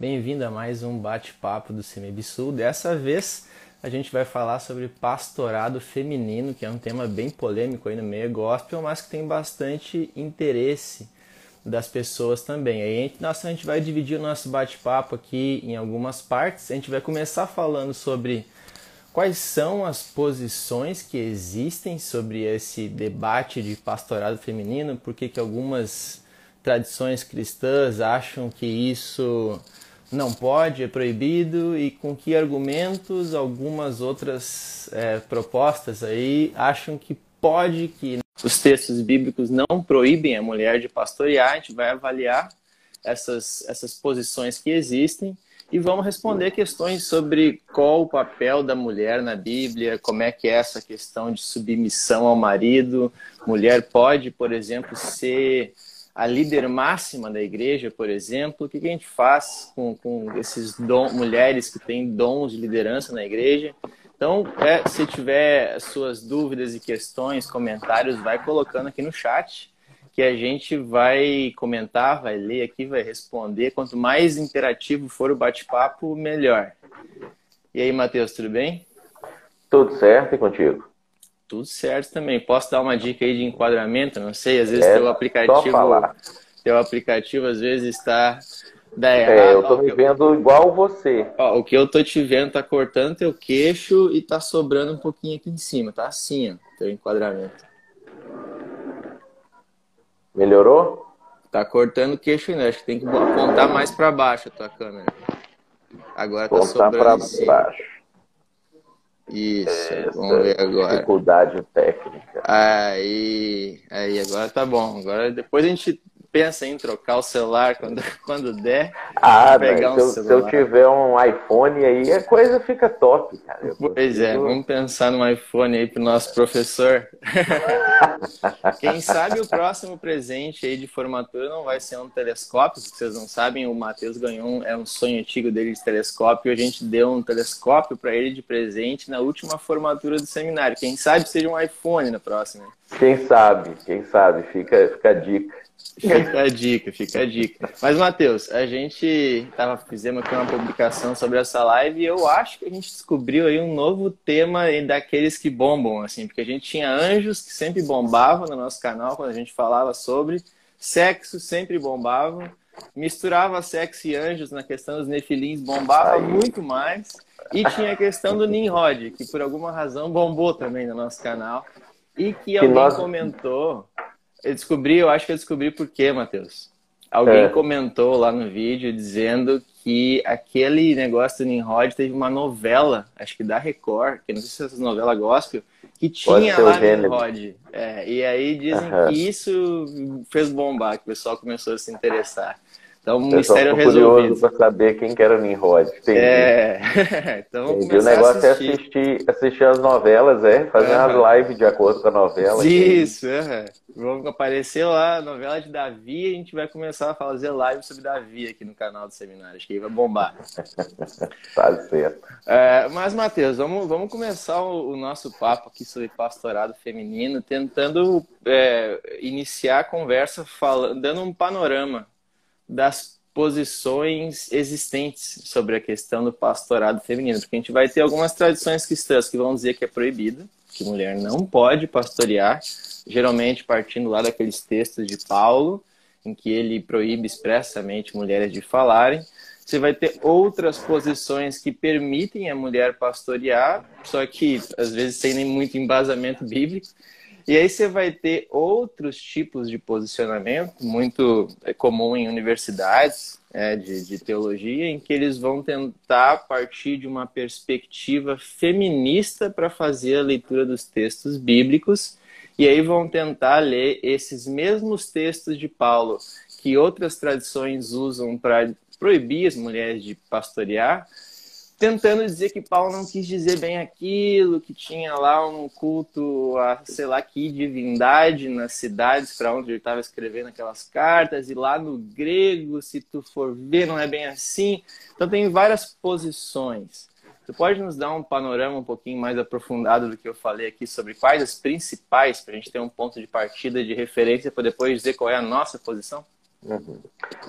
Bem-vindo a mais um bate-papo do CMBSul. Dessa vez a gente vai falar sobre pastorado feminino, que é um tema bem polêmico aí no meio gospel, mas que tem bastante interesse das pessoas também. Aí nossa, a gente vai dividir o nosso bate-papo aqui em algumas partes. A gente vai começar falando sobre quais são as posições que existem sobre esse debate de pastorado feminino, por que algumas tradições cristãs acham que isso não pode, é proibido e com que argumentos algumas outras é, propostas aí acham que pode, que os textos bíblicos não proíbem a mulher de pastorear, a gente vai avaliar essas, essas posições que existem e vamos responder questões sobre qual o papel da mulher na Bíblia, como é que é essa questão de submissão ao marido. Mulher pode, por exemplo, ser a líder máxima da igreja, por exemplo, o que, a gente faz com, com esses dom, mulheres que têm dons de liderança na igreja. Então, é, se tiver suas dúvidas e questões, comentários, vai colocando aqui no chat, que a gente vai comentar, vai ler aqui, vai responder. Quanto mais interativo for o bate-papo, melhor. E aí, Matheus, tudo bem? Tudo certo e contigo? Tudo certo também. Posso dar uma dica aí de enquadramento? Não sei, às vezes é, teu aplicativo. Teu aplicativo às vezes está dá errado. É, eu tô me vendo igual você. Ó, o que eu tô te vendo tá cortando teu queixo e tá sobrando um pouquinho aqui em cima. Tá assim, ó, teu enquadramento. Melhorou? Tá cortando o queixo ainda. Acho que tem que apontar mais para baixo a tua câmera. Agora tá sobrando pra baixo. Isso, Essa vamos ver agora. Dificuldade técnica. Aí, aí, agora tá bom. Agora depois a gente pensa em trocar o celular quando, quando der. Ah, pegar um se, eu, se, eu, tiver um iPhone aí, a coisa fica top, cara. Eu pois é, vamos pensar no iPhone aí pro nosso professor. Quem sabe o próximo presente aí de formatura não vai ser um telescópio, se vocês não sabem, o Matheus ganhou um, é um sonho antigo dele de telescópio, a gente deu um telescópio para ele de presente na última formatura do seminário. Quem sabe seja um iPhone na próxima. Quem sabe, quem sabe, fica, fica a dica. Fica a dica, fica a dica. Mas, Matheus, a gente tava, fizemos aqui uma publicação sobre essa live e eu acho que a gente descobriu aí um novo tema daqueles que bombam, assim, porque a gente tinha anjos que sempre bombavam no nosso canal quando a gente falava sobre, sexo sempre bombavam, misturava sexo e anjos na questão dos nefilins, bombava muito mais, e tinha a questão do Nimrod, que por alguma razão bombou também no nosso canal, e que, que alguém nós... comentou eu descobri, eu acho que eu descobri por quê, Matheus. Alguém é. comentou lá no vídeo dizendo que aquele negócio do Nimrod teve uma novela, acho que da Record, que não sei se é essa novela gospel, que tinha lá Nimrod. É, e aí dizem uhum. que isso fez bombar, que o pessoal começou a se interessar. Então, o mistério resolvido. curioso para saber quem que era o Nimrod. Entendi. É, então Entendi. O negócio é assistir, assistir as novelas, é? Fazer uhum. umas lives de acordo com a novela. Isso, é. Vamos aparecer lá, a novela de Davi, e a gente vai começar a fazer live sobre Davi aqui no canal do seminário. Acho que aí vai bombar. tá certo. É, mas, Matheus, vamos, vamos começar o, o, nosso papo aqui sobre pastorado feminino, tentando é, iniciar a conversa falando, dando um panorama das posições existentes sobre a questão do pastorado feminino, porque a gente vai ter algumas tradições cristãs que vão dizer que é proibido, que mulher não pode pastorear, geralmente partindo lá daqueles textos de Paulo, em que ele proíbe expressamente mulheres de falarem. Você vai ter outras posições que permitem a mulher pastorear, só que às vezes sem nem muito embasamento bíblico. E aí você vai ter outros tipos de posicionamento, muito é comum em universidades é, de, de teologia, em que eles vão tentar partir de uma perspectiva feminista para fazer a leitura dos textos bíblicos, e aí vão tentar ler esses mesmos textos de Paulo que outras tradições usam para proibir as mulheres de pastorear, tentando dizer que Paulo não quis dizer bem aquilo, que tinha lá um culto a sei lá que divindade nas cidades para onde ele estava escrevendo aquelas cartas, e lá no grego, se tu for ver, não é bem assim. Então tem várias posições. Você pode nos dar um panorama um pouquinho mais aprofundado do que eu falei aqui sobre quais as principais, para a gente ter um ponto de partida de referência para depois dizer qual é a nossa posição? Uhum.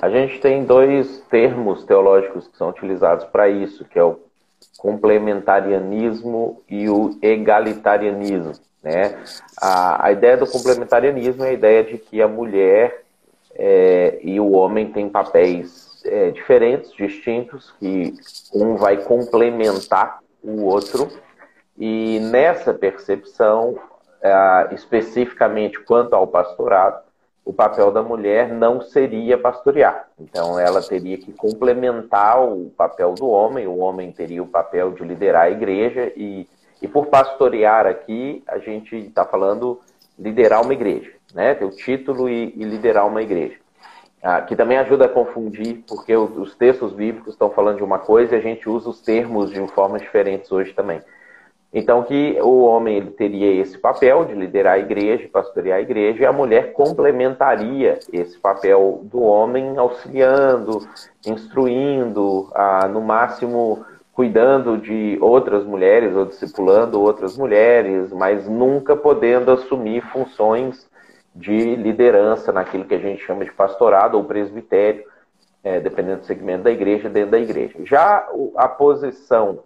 A gente tem dois termos teológicos que são utilizados para isso, que é o complementarianismo e o egalitarianismo. Né? A, a ideia do complementarianismo é a ideia de que a mulher é, e o homem têm papéis é, diferentes, distintos, que um vai complementar o outro, e nessa percepção, é, especificamente quanto ao pastorado, o papel da mulher não seria pastorear. Então, ela teria que complementar o papel do homem, o homem teria o papel de liderar a igreja, e, e por pastorear aqui, a gente está falando liderar uma igreja, né? ter o título e, e liderar uma igreja. Ah, que também ajuda a confundir, porque os textos bíblicos estão falando de uma coisa e a gente usa os termos de formas diferentes hoje também. Então, que o homem ele teria esse papel de liderar a igreja, pastorear a igreja, e a mulher complementaria esse papel do homem, auxiliando, instruindo, no máximo cuidando de outras mulheres ou discipulando outras mulheres, mas nunca podendo assumir funções de liderança naquilo que a gente chama de pastorado ou presbitério, é, dependendo do segmento da igreja, dentro da igreja. Já a posição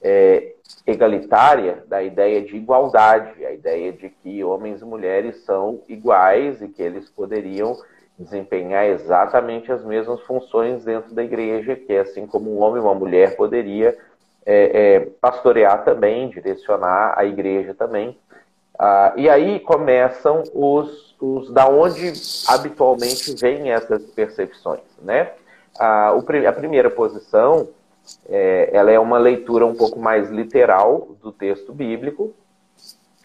é, egalitária da ideia de igualdade, a ideia de que homens e mulheres são iguais e que eles poderiam desempenhar exatamente as mesmas funções dentro da igreja, que é assim como um homem e uma mulher poderia é, é, pastorear também, direcionar a igreja também. Ah, e aí começam os, os da onde habitualmente vêm essas percepções, né? Ah, a primeira posição é, ela é uma leitura um pouco mais literal do texto bíblico,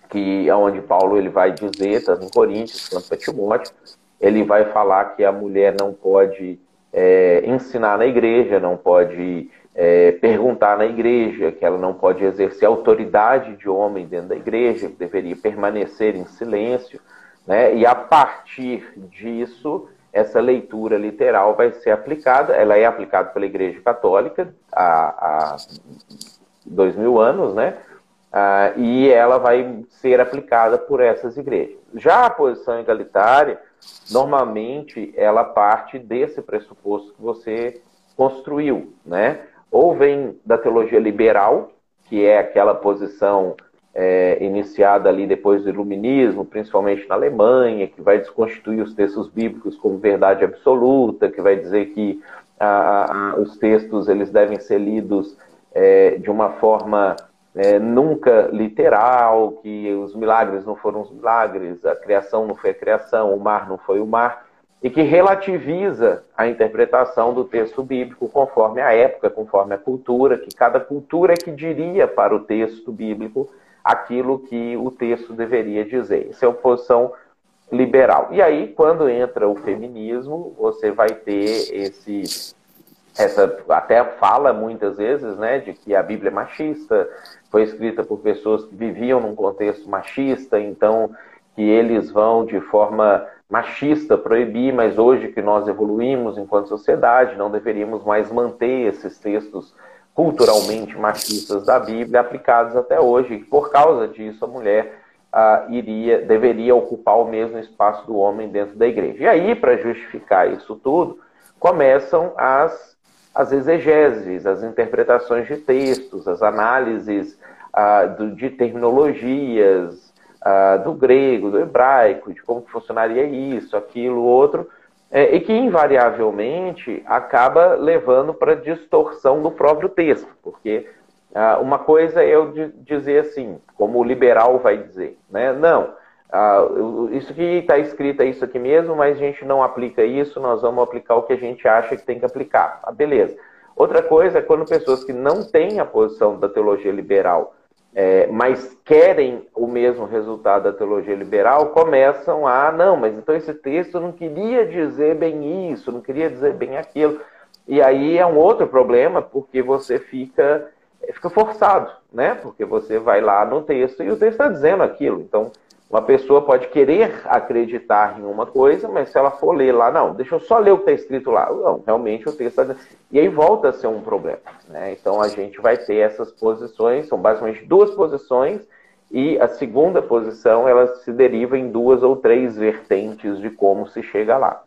que é onde Paulo ele vai dizer, tanto em Coríntios quanto para Timóteo, ele vai falar que a mulher não pode é, ensinar na igreja, não pode é, perguntar na igreja, que ela não pode exercer autoridade de homem dentro da igreja, deveria permanecer em silêncio, né? E a partir disso essa leitura literal vai ser aplicada, ela é aplicada pela Igreja Católica há, há dois mil anos, né? Ah, e ela vai ser aplicada por essas igrejas. Já a posição egalitária, normalmente, ela parte desse pressuposto que você construiu, né? Ou vem da teologia liberal, que é aquela posição é, iniciada ali depois do Iluminismo, principalmente na Alemanha, que vai desconstituir os textos bíblicos como verdade absoluta, que vai dizer que a, a, os textos eles devem ser lidos é, de uma forma é, nunca literal, que os milagres não foram os milagres, a criação não foi a criação, o mar não foi o mar, e que relativiza a interpretação do texto bíblico conforme a época, conforme a cultura, que cada cultura é que diria para o texto bíblico aquilo que o texto deveria dizer. Isso é oposição liberal. E aí, quando entra o feminismo, você vai ter esse essa até fala muitas vezes, né, de que a Bíblia é machista, foi escrita por pessoas que viviam num contexto machista, então que eles vão de forma machista proibir, mas hoje que nós evoluímos enquanto sociedade, não deveríamos mais manter esses textos culturalmente machistas da Bíblia aplicados até hoje. E por causa disso, a mulher ah, iria, deveria ocupar o mesmo espaço do homem dentro da igreja. E aí, para justificar isso tudo, começam as, as exegeses, as interpretações de textos, as análises ah, do, de terminologias, ah, do grego, do hebraico, de como funcionaria isso, aquilo, outro, é, e que invariavelmente acaba levando para distorção do próprio texto, porque ah, uma coisa é eu dizer assim, como o liberal vai dizer, né? Não, ah, isso que está escrito é isso aqui mesmo, mas a gente não aplica isso, nós vamos aplicar o que a gente acha que tem que aplicar. Ah, beleza. Outra coisa é quando pessoas que não têm a posição da teologia liberal é, mas querem o mesmo resultado da teologia liberal, começam a, não, mas então esse texto não queria dizer bem isso, não queria dizer bem aquilo. E aí é um outro problema, porque você fica, fica forçado, né? Porque você vai lá no texto e o texto está dizendo aquilo. Então, uma pessoa pode querer acreditar em uma coisa, mas se ela for ler lá, não, deixa eu só ler o que está escrito lá. Não, realmente o texto está. E aí volta a ser um problema. Né? Então a gente vai ter essas posições, são basicamente duas posições, e a segunda posição ela se deriva em duas ou três vertentes de como se chega lá.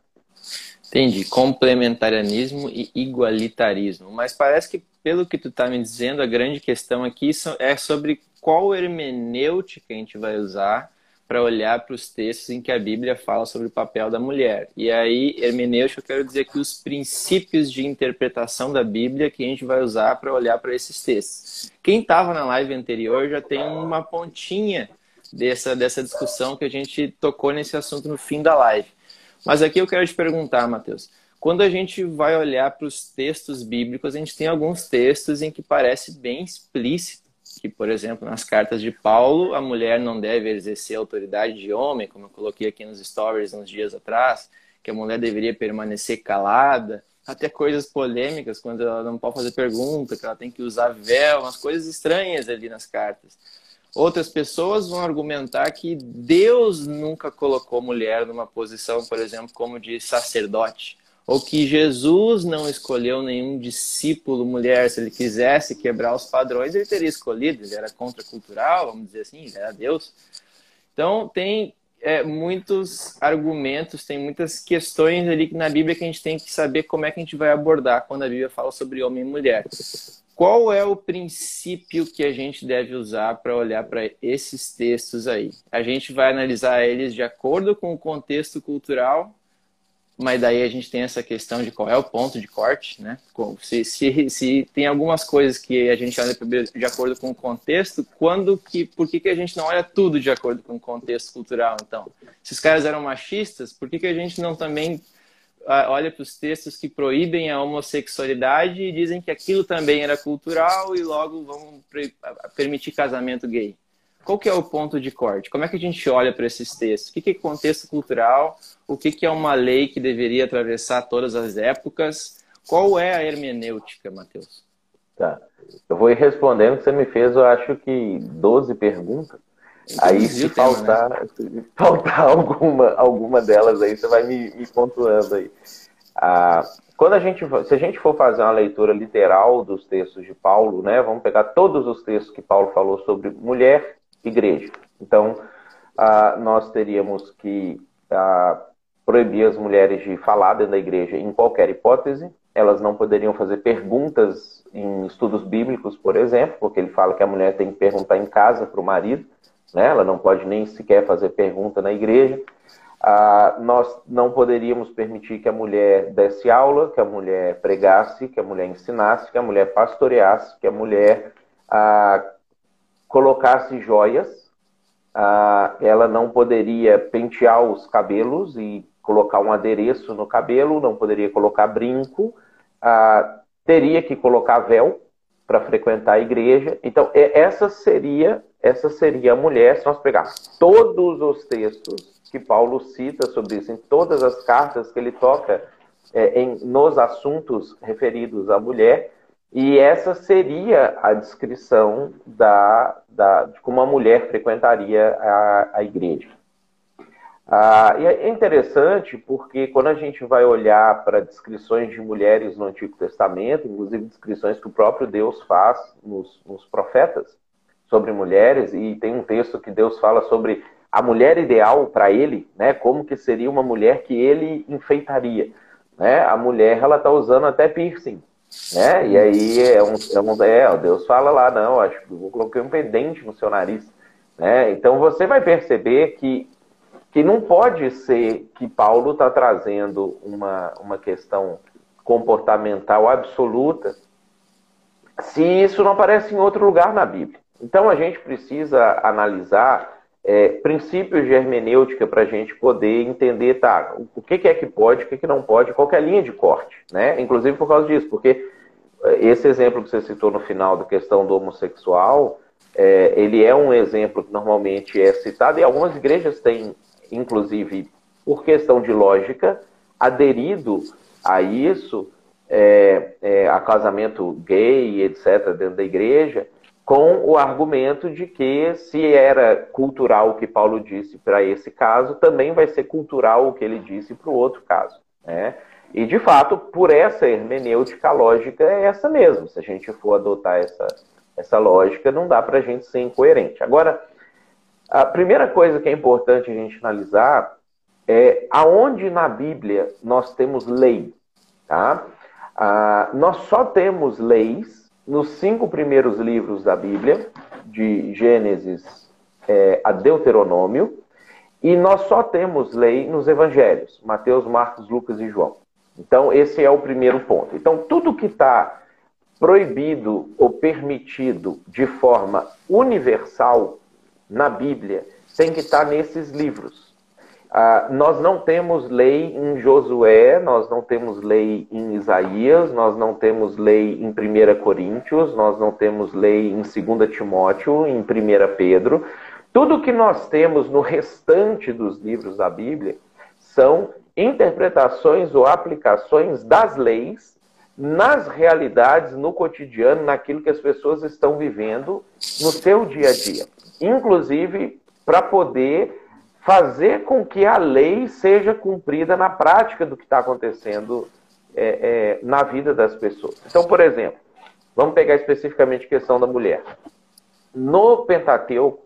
Entendi. Complementarianismo e igualitarismo. Mas parece que, pelo que tu está me dizendo, a grande questão aqui é sobre qual hermenêutica a gente vai usar para olhar para os textos em que a Bíblia fala sobre o papel da mulher. E aí, hermenêutica, eu quero dizer que os princípios de interpretação da Bíblia que a gente vai usar para olhar para esses textos. Quem estava na live anterior já tem uma pontinha dessa, dessa discussão que a gente tocou nesse assunto no fim da live. Mas aqui eu quero te perguntar, Mateus. Quando a gente vai olhar para os textos bíblicos, a gente tem alguns textos em que parece bem explícito que, por exemplo, nas cartas de Paulo, a mulher não deve exercer autoridade de homem, como eu coloquei aqui nos stories uns dias atrás, que a mulher deveria permanecer calada, até coisas polêmicas, quando ela não pode fazer pergunta, que ela tem que usar véu, umas coisas estranhas ali nas cartas. Outras pessoas vão argumentar que Deus nunca colocou mulher numa posição, por exemplo, como de sacerdote, ou que Jesus não escolheu nenhum discípulo mulher. Se ele quisesse quebrar os padrões, ele teria escolhido. Ele era contracultural, vamos dizer assim, ele era Deus. Então, tem é, muitos argumentos, tem muitas questões ali na Bíblia que a gente tem que saber como é que a gente vai abordar quando a Bíblia fala sobre homem e mulher. Qual é o princípio que a gente deve usar para olhar para esses textos aí? A gente vai analisar eles de acordo com o contexto cultural, mas daí a gente tem essa questão de qual é o ponto de corte, né? Se, se, se tem algumas coisas que a gente olha de acordo com o contexto, quando que, por que, que a gente não olha tudo de acordo com o contexto cultural, então? Se os caras eram machistas, por que, que a gente não também olha para os textos que proíbem a homossexualidade e dizem que aquilo também era cultural e logo vão permitir casamento gay. Qual que é o ponto de corte? Como é que a gente olha para esses textos? O que é contexto cultural? O que é uma lei que deveria atravessar todas as épocas? Qual é a hermenêutica, Matheus? Tá. Eu vou ir respondendo que você me fez, eu acho que 12 perguntas. Aí se faltar, né? se faltar alguma, alguma delas aí, você vai me, me pontuando aí. Ah, quando a gente, se a gente for fazer uma leitura literal dos textos de Paulo, né, vamos pegar todos os textos que Paulo falou sobre mulher, igreja. Então, ah, nós teríamos que ah, proibir as mulheres de falar dentro da igreja em qualquer hipótese. Elas não poderiam fazer perguntas em estudos bíblicos, por exemplo, porque ele fala que a mulher tem que perguntar em casa para o marido né? ela não pode nem sequer fazer pergunta na igreja. Ah, nós não poderíamos permitir que a mulher desse aula, que a mulher pregasse, que a mulher ensinasse, que a mulher pastoreasse, que a mulher ah, colocasse joias. Ah, ela não poderia pentear os cabelos e colocar um adereço no cabelo, não poderia colocar brinco, ah, teria que colocar véu para frequentar a igreja. Então, essa seria essa seria a mulher, se nós pegarmos todos os textos que Paulo cita sobre isso, em todas as cartas que ele toca é, em, nos assuntos referidos à mulher, e essa seria a descrição da, da, de como a mulher frequentaria a, a igreja. Ah, e é interessante porque quando a gente vai olhar para descrições de mulheres no Antigo Testamento, inclusive descrições que o próprio Deus faz nos, nos profetas, sobre mulheres e tem um texto que Deus fala sobre a mulher ideal para ele, né? Como que seria uma mulher que ele enfeitaria, né? A mulher ela tá usando até piercing, né? E aí é um, é, um, é Deus fala lá não, acho que vou colocar um pendente no seu nariz, né? Então você vai perceber que que não pode ser que Paulo está trazendo uma, uma questão comportamental absoluta se isso não aparece em outro lugar na Bíblia. Então a gente precisa analisar é, princípios de hermenêutica para a gente poder entender, tá, o que, que, é que pode, o que, que não pode, qual é a linha de corte, né? Inclusive por causa disso, porque é, esse exemplo que você citou no final da questão do homossexual, é, ele é um exemplo que normalmente é citado e algumas igrejas têm, inclusive, por questão de lógica, aderido a isso, é, é, a casamento gay, etc., dentro da igreja, com o argumento de que se era cultural o que Paulo disse para esse caso, também vai ser cultural o que ele disse para o outro caso. Né? E, de fato, por essa hermenêutica, lógica é essa mesmo. Se a gente for adotar essa, essa lógica, não dá para a gente ser incoerente. Agora, a primeira coisa que é importante a gente analisar é aonde na Bíblia nós temos lei, tá? Ah, nós só temos leis nos cinco primeiros livros da Bíblia, de Gênesis é, a Deuteronômio, e nós só temos lei nos evangelhos, Mateus, Marcos, Lucas e João. Então, esse é o primeiro ponto. Então, tudo que está proibido ou permitido de forma universal na Bíblia tem que estar tá nesses livros. Ah, nós não temos lei em Josué, nós não temos lei em Isaías, nós não temos lei em 1 Coríntios, nós não temos lei em 2 Timóteo, em 1 Pedro. Tudo que nós temos no restante dos livros da Bíblia são interpretações ou aplicações das leis nas realidades, no cotidiano, naquilo que as pessoas estão vivendo no seu dia a dia. Inclusive, para poder fazer com que a lei seja cumprida na prática do que está acontecendo é, é, na vida das pessoas. Então, por exemplo, vamos pegar especificamente a questão da mulher. No Pentateuco,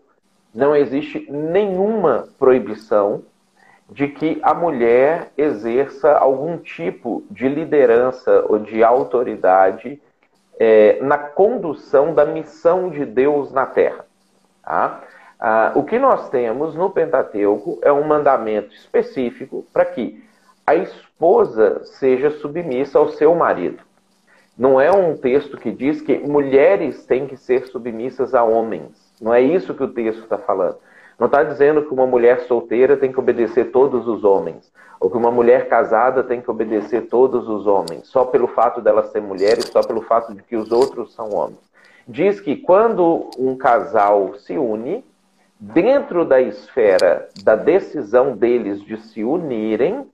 não existe nenhuma proibição de que a mulher exerça algum tipo de liderança ou de autoridade é, na condução da missão de Deus na Terra. Tá? Ah, o que nós temos no Pentateuco é um mandamento específico para que a esposa seja submissa ao seu marido. Não é um texto que diz que mulheres têm que ser submissas a homens. Não é isso que o texto está falando. Não está dizendo que uma mulher solteira tem que obedecer todos os homens, ou que uma mulher casada tem que obedecer todos os homens, só pelo fato dela ser mulher e só pelo fato de que os outros são homens. Diz que quando um casal se une, dentro da esfera da decisão deles de se unirem,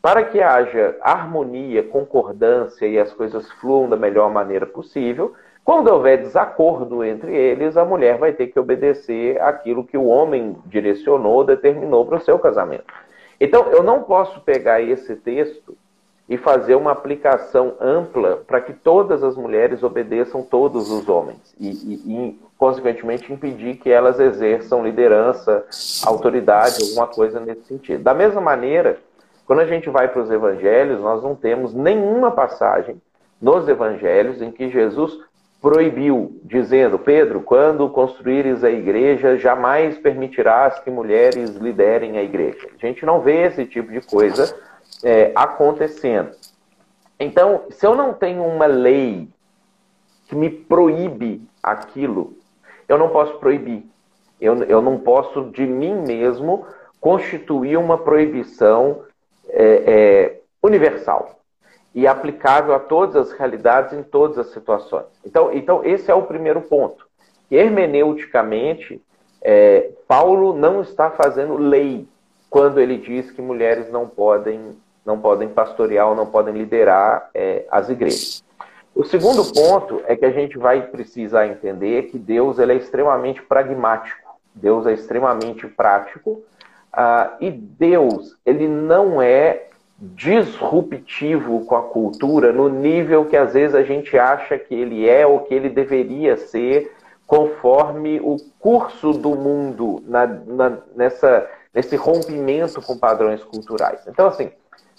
para que haja harmonia, concordância e as coisas fluam da melhor maneira possível, quando houver desacordo entre eles, a mulher vai ter que obedecer aquilo que o homem direcionou, determinou para o seu casamento. Então, eu não posso pegar esse texto e fazer uma aplicação ampla para que todas as mulheres obedeçam todos os homens e, e, e, consequentemente, impedir que elas exerçam liderança, autoridade, alguma coisa nesse sentido. Da mesma maneira, quando a gente vai para os evangelhos, nós não temos nenhuma passagem nos evangelhos em que Jesus proibiu, dizendo: Pedro, quando construíres a igreja, jamais permitirás que mulheres liderem a igreja. A gente não vê esse tipo de coisa é, acontecendo. Então, se eu não tenho uma lei que me proíbe aquilo, eu não posso proibir. Eu, eu não posso, de mim mesmo, constituir uma proibição é, é, universal e aplicável a todas as realidades em todas as situações. Então, então esse é o primeiro ponto. Hermeneuticamente, é, Paulo não está fazendo lei quando ele diz que mulheres não podem não podem pastorear ou não podem liderar é, as igrejas. O segundo ponto é que a gente vai precisar entender que Deus ele é extremamente pragmático, Deus é extremamente prático, uh, e Deus ele não é disruptivo com a cultura no nível que às vezes a gente acha que ele é ou que ele deveria ser conforme o curso do mundo na, na, nessa, nesse rompimento com padrões culturais. Então, assim,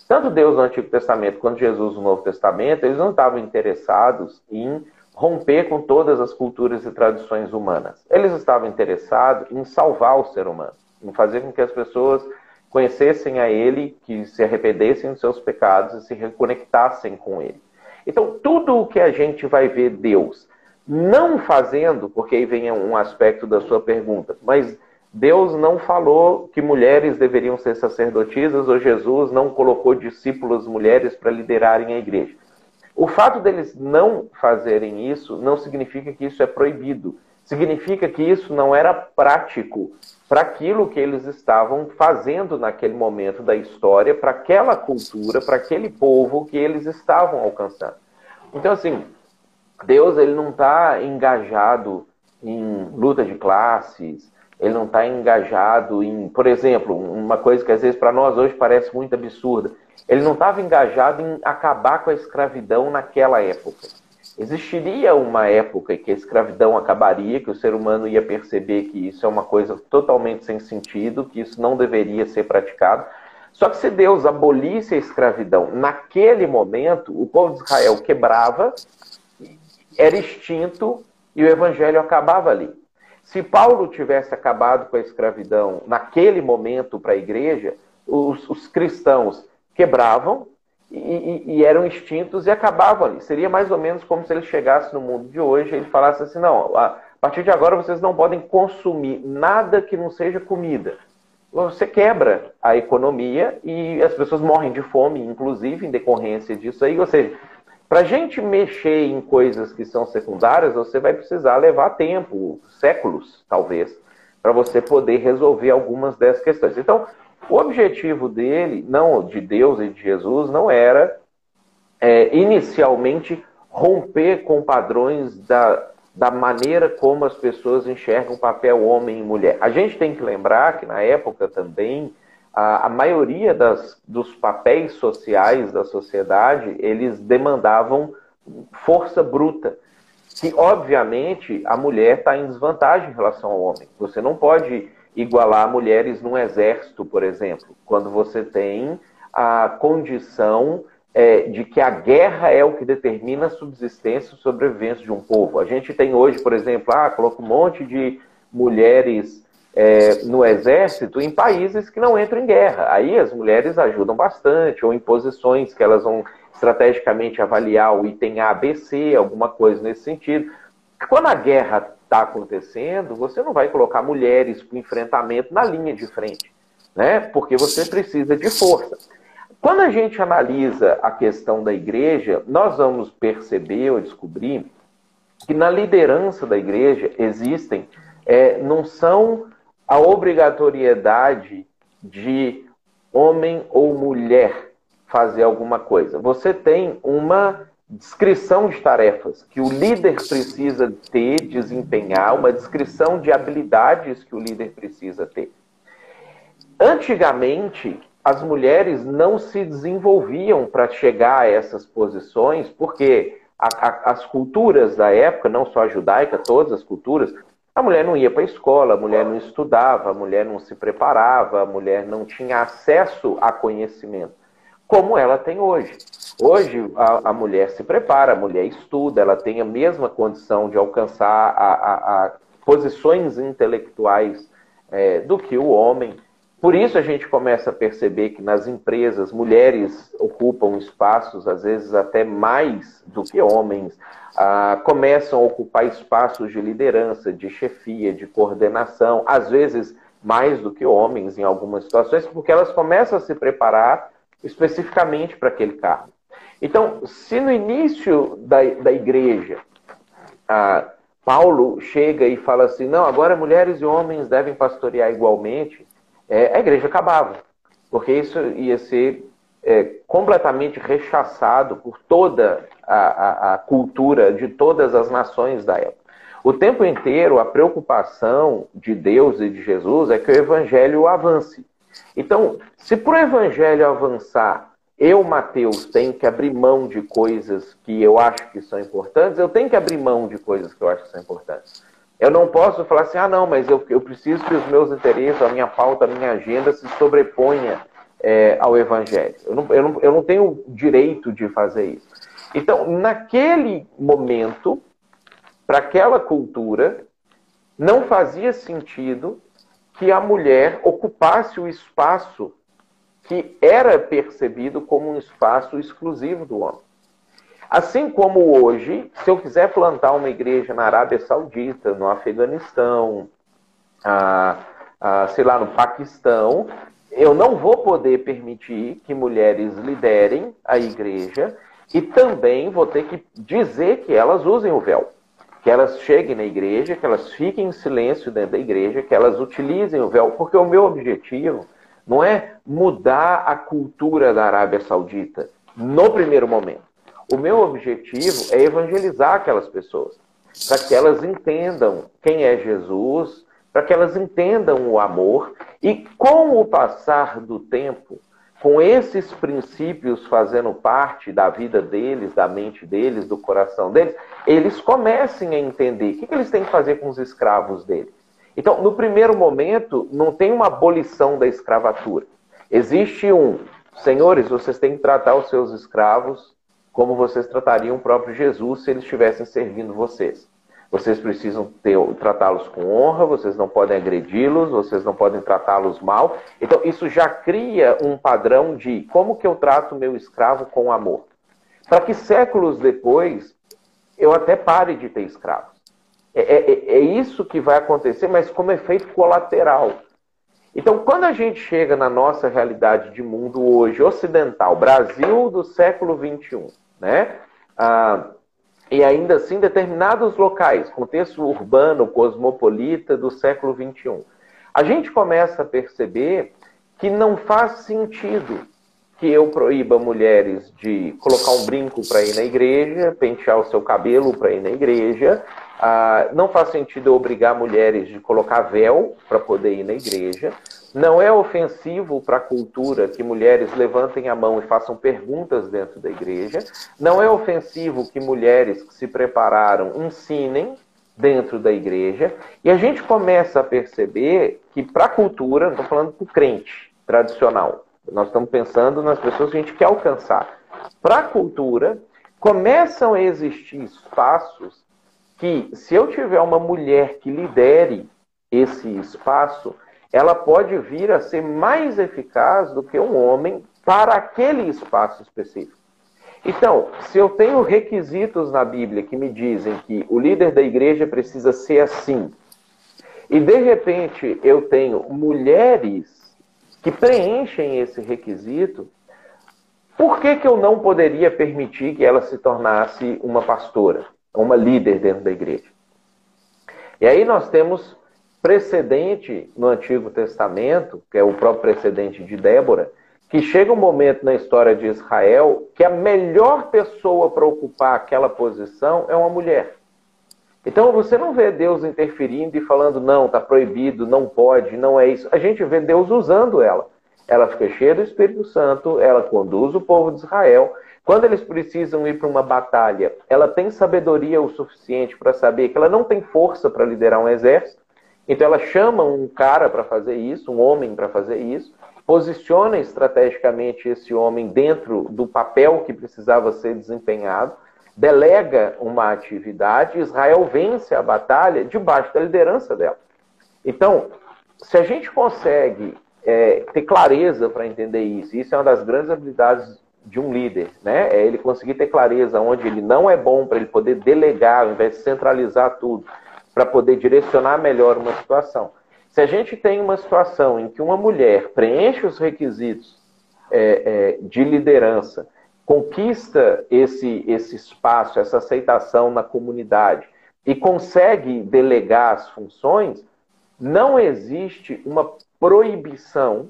tanto Deus no Antigo Testamento quanto Jesus no Novo Testamento, eles não estavam interessados em romper com todas as culturas e tradições humanas. Eles estavam interessados em salvar o ser humano, em fazer com que as pessoas conhecessem a Ele, que se arrependessem dos seus pecados e se reconectassem com Ele. Então, tudo o que a gente vai ver Deus não fazendo, porque aí vem um aspecto da sua pergunta, mas Deus não falou que mulheres deveriam ser sacerdotisas ou Jesus não colocou discípulos mulheres para liderarem a igreja. O fato deles não fazerem isso não significa que isso é proibido. Significa que isso não era prático para aquilo que eles estavam fazendo naquele momento da história, para aquela cultura, para aquele povo que eles estavam alcançando. Então, assim, Deus ele não está engajado em luta de classes, ele não está engajado em, por exemplo, uma coisa que às vezes para nós hoje parece muito absurda. Ele não estava engajado em acabar com a escravidão naquela época. Existiria uma época que a escravidão acabaria, que o ser humano ia perceber que isso é uma coisa totalmente sem sentido, que isso não deveria ser praticado. Só que se Deus abolisse a escravidão naquele momento, o povo de Israel quebrava, era extinto e o evangelho acabava ali. Se Paulo tivesse acabado com a escravidão naquele momento para a igreja, os, os cristãos quebravam e, e, e, eram extintos e acabavam ali. Seria mais ou menos como se ele chegasse no mundo de hoje e ele falasse assim: não, a partir de agora vocês não podem consumir nada que não seja comida. Você quebra a economia e as pessoas morrem de fome, inclusive, em decorrência disso aí. Ou seja, para a gente mexer em coisas que são secundárias, você vai precisar levar tempo, séculos, talvez, para você poder resolver algumas dessas questões. Então, o objetivo dele, não de Deus e de Jesus, não era é, inicialmente romper com padrões da, da maneira como as pessoas enxergam o papel homem e mulher. A gente tem que lembrar que na época também a, a maioria das, dos papéis sociais da sociedade eles demandavam força bruta. Que obviamente a mulher está em desvantagem em relação ao homem. Você não pode igualar mulheres num exército, por exemplo, quando você tem a condição é, de que a guerra é o que determina a subsistência e sobrevivência de um povo. A gente tem hoje, por exemplo, ah, coloca um monte de mulheres é, no exército em países que não entram em guerra. Aí as mulheres ajudam bastante, ou em posições que elas vão estrategicamente avaliar o item A, B, C, alguma coisa nesse sentido. Quando a guerra está acontecendo, você não vai colocar mulheres para o enfrentamento na linha de frente, né? porque você precisa de força. Quando a gente analisa a questão da igreja, nós vamos perceber ou descobrir que na liderança da igreja existem, é, não são a obrigatoriedade de homem ou mulher fazer alguma coisa. Você tem uma descrição de tarefas que o líder precisa ter, desempenhar, uma descrição de habilidades que o líder precisa ter. Antigamente, as mulheres não se desenvolviam para chegar a essas posições, porque a, a, as culturas da época, não só a judaica, todas as culturas, a mulher não ia para a escola, a mulher não estudava, a mulher não se preparava, a mulher não tinha acesso a conhecimento, como ela tem hoje. Hoje a, a mulher se prepara, a mulher estuda, ela tem a mesma condição de alcançar a, a posições intelectuais é, do que o homem. Por isso a gente começa a perceber que nas empresas mulheres ocupam espaços, às vezes até mais do que homens, ah, começam a ocupar espaços de liderança, de chefia, de coordenação, às vezes mais do que homens em algumas situações, porque elas começam a se preparar especificamente para aquele cargo. Então, se no início da, da igreja ah, Paulo chega e fala assim: não, agora mulheres e homens devem pastorear igualmente é, a igreja acabava, porque isso ia ser é, completamente rechaçado por toda a, a, a, cultura de todas as nações da época. O tempo inteiro, a preocupação de Deus e de Jesus é que o evangelho avance. Então, se para o evangelho avançar, eu, Mateus, tenho que abrir mão de coisas que eu acho que são importantes, eu tenho que abrir mão de coisas que eu acho que são importantes. Eu não posso falar assim, ah, não, mas eu, eu preciso que os meus interesses, a minha pauta, a minha agenda se sobreponha é, ao Evangelho. Eu não, eu, não, eu não tenho direito de fazer isso. Então, naquele momento, para aquela cultura, não fazia sentido que a mulher ocupasse o espaço que era percebido como um espaço exclusivo do homem. Assim como hoje, se eu quiser plantar uma igreja na Arábia Saudita, no Afeganistão, a, a, sei lá, no Paquistão, eu não vou poder permitir que mulheres liderem a igreja e também vou ter que dizer que elas usem o véu. Que elas cheguem na igreja, que elas fiquem em silêncio dentro da igreja, que elas utilizem o véu, porque o meu objetivo não é mudar a cultura da Arábia Saudita no primeiro momento. O meu objetivo é evangelizar aquelas pessoas, para que elas entendam quem é Jesus, para que elas entendam o amor e, com o passar do tempo, com esses princípios fazendo parte da vida deles, da mente deles, do coração deles, eles comecem a entender o que, eles têm que fazer com os escravos deles. Então, no primeiro momento, não tem uma abolição da escravatura. Existe um, senhores, vocês têm que tratar os seus escravos como vocês tratariam o próprio Jesus se eles estivessem servindo vocês. Vocês precisam tratá-los com honra, vocês não podem agredi-los, vocês não podem tratá-los mal. Então, isso já cria um padrão de como que eu trato meu escravo com amor. Para que séculos depois eu até pare de ter escravos. É, é, é isso que vai acontecer, mas como efeito colateral. Então, quando a gente chega na nossa realidade de mundo hoje, ocidental, Brasil do século XXI, né? Ah, e ainda assim determinados locais, contexto urbano, cosmopolita do século XXI, a gente começa a perceber que não faz sentido que eu proíba mulheres de colocar um brinco para ir na igreja, pentear o seu cabelo para ir na igreja. Ah, não faz sentido eu obrigar mulheres de colocar véu para poder ir na igreja. Não é ofensivo para a cultura que mulheres levantem a mão e façam perguntas dentro da igreja. Não é ofensivo que mulheres que se prepararam ensinem dentro da igreja. E a gente começa a perceber que, para a cultura, não estou falando para o crente tradicional, nós estamos pensando nas pessoas que a gente quer alcançar. Para a cultura, começam a existir espaços que, se eu tiver uma mulher que lidere esse espaço, ela pode vir a ser mais eficaz do que um homem para aquele espaço específico. Então, se eu tenho requisitos na Bíblia que me dizem que o líder da igreja precisa ser assim, e de repente eu tenho mulheres que preenchem esse requisito, por que, que eu não poderia permitir que ela se tornasse uma pastora, uma líder dentro da igreja? E aí nós temos precedente no Antigo Testamento, que é o próprio precedente de Débora, que chega um momento na história de Israel que a melhor pessoa para ocupar aquela posição é uma mulher. Então você não vê Deus interferindo e falando, não, está proibido, não pode, não é isso. A gente vê Deus usando ela. Ela fica cheia do Espírito Santo, ela conduz o povo de Israel. Quando eles precisam ir para uma batalha, ela tem sabedoria o suficiente para saber que ela não tem força para liderar um exército. Então ela chama um cara para fazer isso, um homem para fazer isso, posiciona estrategicamente esse homem dentro do papel que precisava ser desempenhado delega uma atividade, Israel vence a batalha debaixo da liderança dela. Então, se a gente consegue é, ter clareza para entender isso, isso é uma das grandes habilidades de um líder, né? É ele conseguir ter clareza onde ele não é bom para ele poder delegar, ao invés de centralizar tudo, para poder direcionar melhor uma situação. Se a gente tem uma situação em que uma mulher preenche os requisitos é, é, de liderança conquista esse, esse espaço, essa aceitação na comunidade e consegue delegar as funções, não existe uma proibição,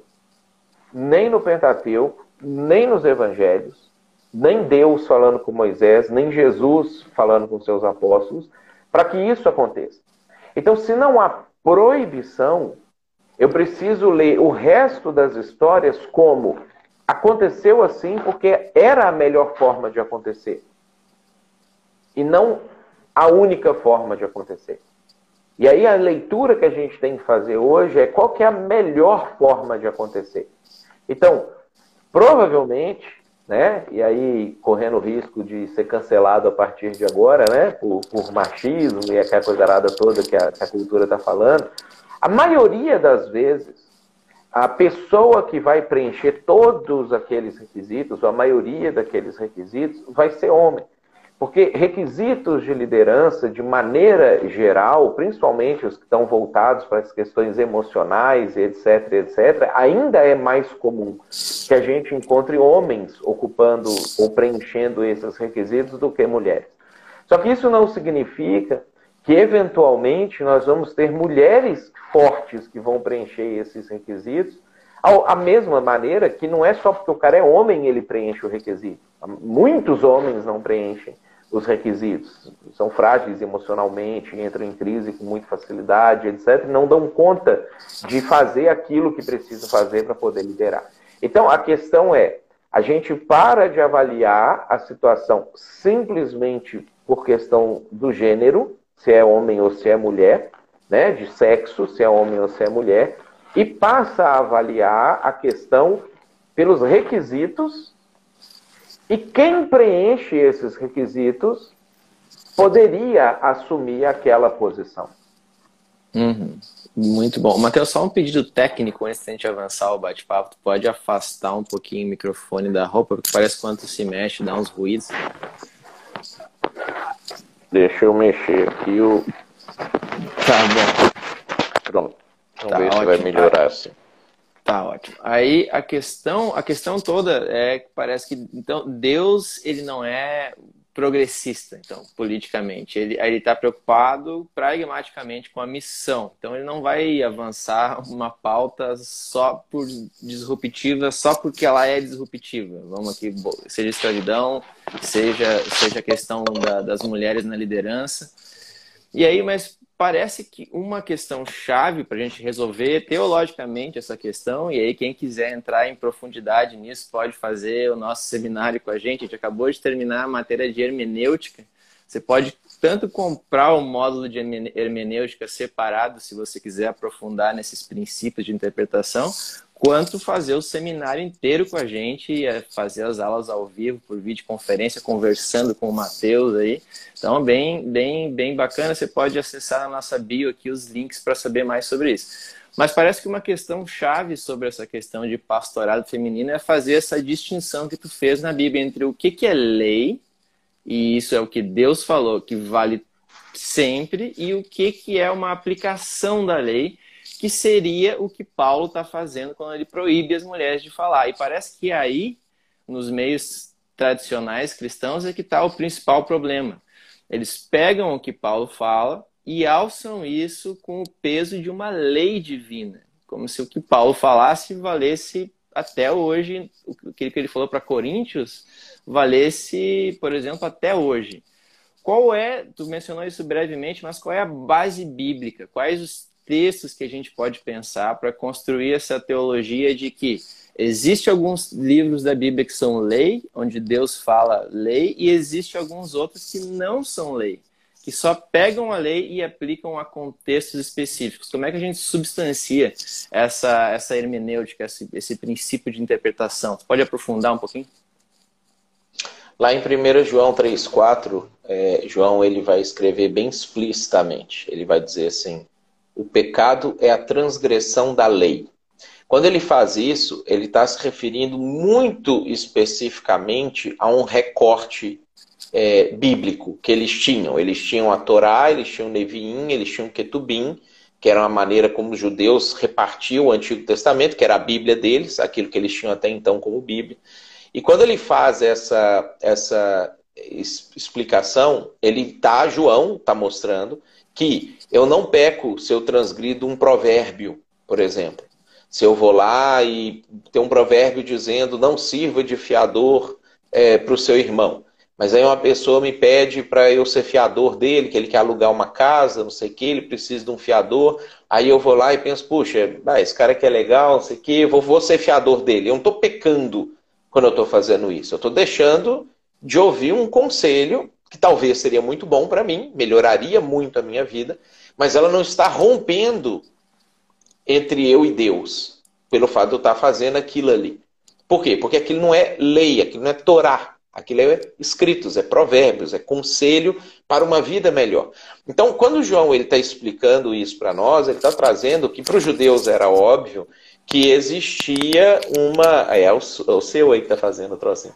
nem no Pentateuco, nem nos Evangelhos, nem Deus falando com Moisés, nem Jesus falando com seus apóstolos, para que isso aconteça. Então, se não há proibição, eu preciso ler o resto das histórias como Aconteceu assim porque era a melhor forma de acontecer. E não a única forma de acontecer. E aí a leitura que a gente tem que fazer hoje é qual que é a melhor forma de acontecer. Então, provavelmente, né, e aí correndo o risco de ser cancelado a partir de agora, né, por, por machismo e aquela coisa toda que a, que a cultura está falando, a maioria das vezes a pessoa que vai preencher todos aqueles requisitos, ou a maioria daqueles requisitos, vai ser homem. Porque requisitos de liderança, de maneira geral, principalmente os que estão voltados para as questões emocionais, etc., etc., ainda é mais comum que a gente encontre homens ocupando ou preenchendo esses requisitos do que mulheres. Só que isso não significa que eventualmente nós vamos ter mulheres fortes que vão preencher esses requisitos, a mesma maneira que não é só porque o cara é homem ele preenche o requisito. Muitos homens não preenchem os requisitos, são frágeis emocionalmente, entram em crise com muita facilidade, etc., não dão conta de fazer aquilo que precisa fazer para poder liderar. Então, a questão é, a gente para de avaliar a situação simplesmente por questão do gênero, se é homem ou se é mulher, né, de sexo, se é homem ou se é mulher, e passa a avaliar a questão pelos requisitos e quem preenche esses requisitos poderia assumir aquela posição. Uhum. Muito bom. Matheus, só um pedido técnico antes de a gente avançar o bate-papo. Tu pode afastar um pouquinho o microfone da roupa, porque parece quando tu se mexe, dá uns ruídos. Deixa eu mexer aqui o. Tá bom. Pronto. Vamos tá ver ótimo. se vai melhorar assim. Tá ótimo. Aí a questão, a questão toda é que parece que então Deus ele não é progressista, então, politicamente. Ele está preocupado pragmaticamente com a missão. Então, ele não vai avançar uma pauta só por disruptiva, só porque ela é disruptiva. Vamos aqui, seja escravidão, seja, seja a questão da, das mulheres na liderança. E aí, mas parece que uma questão chave para a gente resolver teologicamente essa questão, e aí quem quiser entrar em profundidade nisso pode fazer o nosso seminário com a gente. A gente acabou de terminar a matéria de hermenêutica. Você pode tanto comprar o módulo de hermenêutica separado, se você quiser aprofundar nesses princípios de interpretação, quanto fazer o seminário inteiro com a gente, é fazer as aulas ao vivo, por videoconferência, conversando com o Matheus aí. Então, bem, bem, bem bacana. Você pode acessar na nossa bio aqui os links para saber mais sobre isso. Mas parece que uma questão chave sobre essa questão de pastorado feminino é fazer essa distinção que tu fez na Bíblia entre o que, que é lei, e isso é o que Deus falou, que vale sempre, e o que, que é uma aplicação da lei, que seria o que Paulo está fazendo quando ele proíbe as mulheres de falar. E parece que aí, nos meios tradicionais cristãos, é que está o principal problema. Eles pegam o que Paulo fala e alçam isso com o peso de uma lei divina, como se o que Paulo falasse valesse até hoje, o que ele falou para Coríntios valesse, por exemplo, até hoje. Qual é, tu mencionou isso brevemente, mas qual é a base bíblica? Quais os textos que a gente pode pensar para construir essa teologia de que existe alguns livros da Bíblia que são lei, onde Deus fala lei, e existe alguns outros que não são lei, que só pegam a lei e aplicam a contextos específicos. Como é que a gente substancia essa, essa hermenêutica, esse, esse princípio de interpretação? Você pode aprofundar um pouquinho? Lá em 1 João 3,4, é, João ele vai escrever bem explicitamente. Ele vai dizer assim: o pecado é a transgressão da lei. Quando ele faz isso, ele está se referindo muito especificamente a um recorte é, bíblico que eles tinham. Eles tinham a Torá, eles tinham Neviim, eles tinham Ketubim, que era uma maneira como os judeus repartiam o Antigo Testamento, que era a Bíblia deles, aquilo que eles tinham até então como Bíblia. E quando ele faz essa, essa explicação, ele tá, João está mostrando que eu não peco se eu transgrido um provérbio, por exemplo. Se eu vou lá e tem um provérbio dizendo não sirva de fiador é, para o seu irmão. Mas aí uma pessoa me pede para eu ser fiador dele, que ele quer alugar uma casa, não sei o que, ele precisa de um fiador. Aí eu vou lá e penso, puxa, ah, esse cara que é legal, não sei o que, vou, vou ser fiador dele. Eu não estou pecando quando eu estou fazendo isso. Eu estou deixando de ouvir um conselho que talvez seria muito bom para mim, melhoraria muito a minha vida, mas ela não está rompendo entre eu e Deus, pelo fato de eu estar fazendo aquilo ali. Por quê? Porque aquilo não é lei, aquilo não é Torá, aquilo é escritos, é provérbios, é conselho para uma vida melhor. Então, quando João ele está explicando isso para nós, ele está trazendo que para os judeus era óbvio que existia uma. É, o, o seu aí que está fazendo o trocinho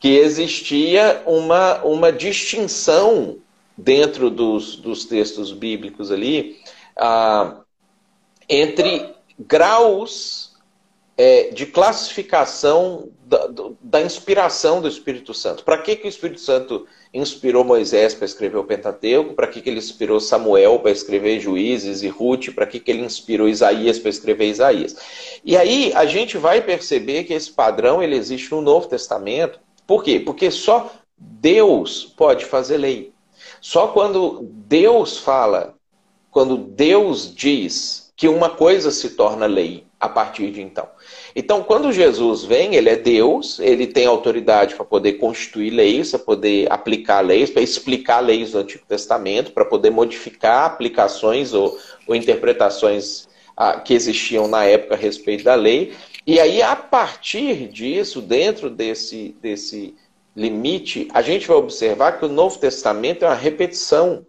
que existia uma, uma distinção dentro dos, dos textos bíblicos ali ah, entre graus é, de classificação da, da, inspiração do Espírito Santo. Para que, que o Espírito Santo inspirou Moisés para escrever o Pentateuco? Para que, que ele inspirou Samuel para escrever Juízes e Ruth? Para que, que ele inspirou Isaías para escrever Isaías? E aí a gente vai perceber que esse padrão ele existe no Novo Testamento por quê? Porque só Deus pode fazer lei. Só quando Deus fala, quando Deus diz que uma coisa se torna lei a partir de então. Então, quando Jesus vem, ele é Deus, ele tem autoridade para poder constituir leis, para poder aplicar leis, para explicar leis do Antigo Testamento, para poder modificar aplicações ou, ou interpretações que existiam na época a respeito da lei. E aí, a partir disso, dentro desse, desse limite, a gente vai observar que o Novo Testamento é uma repetição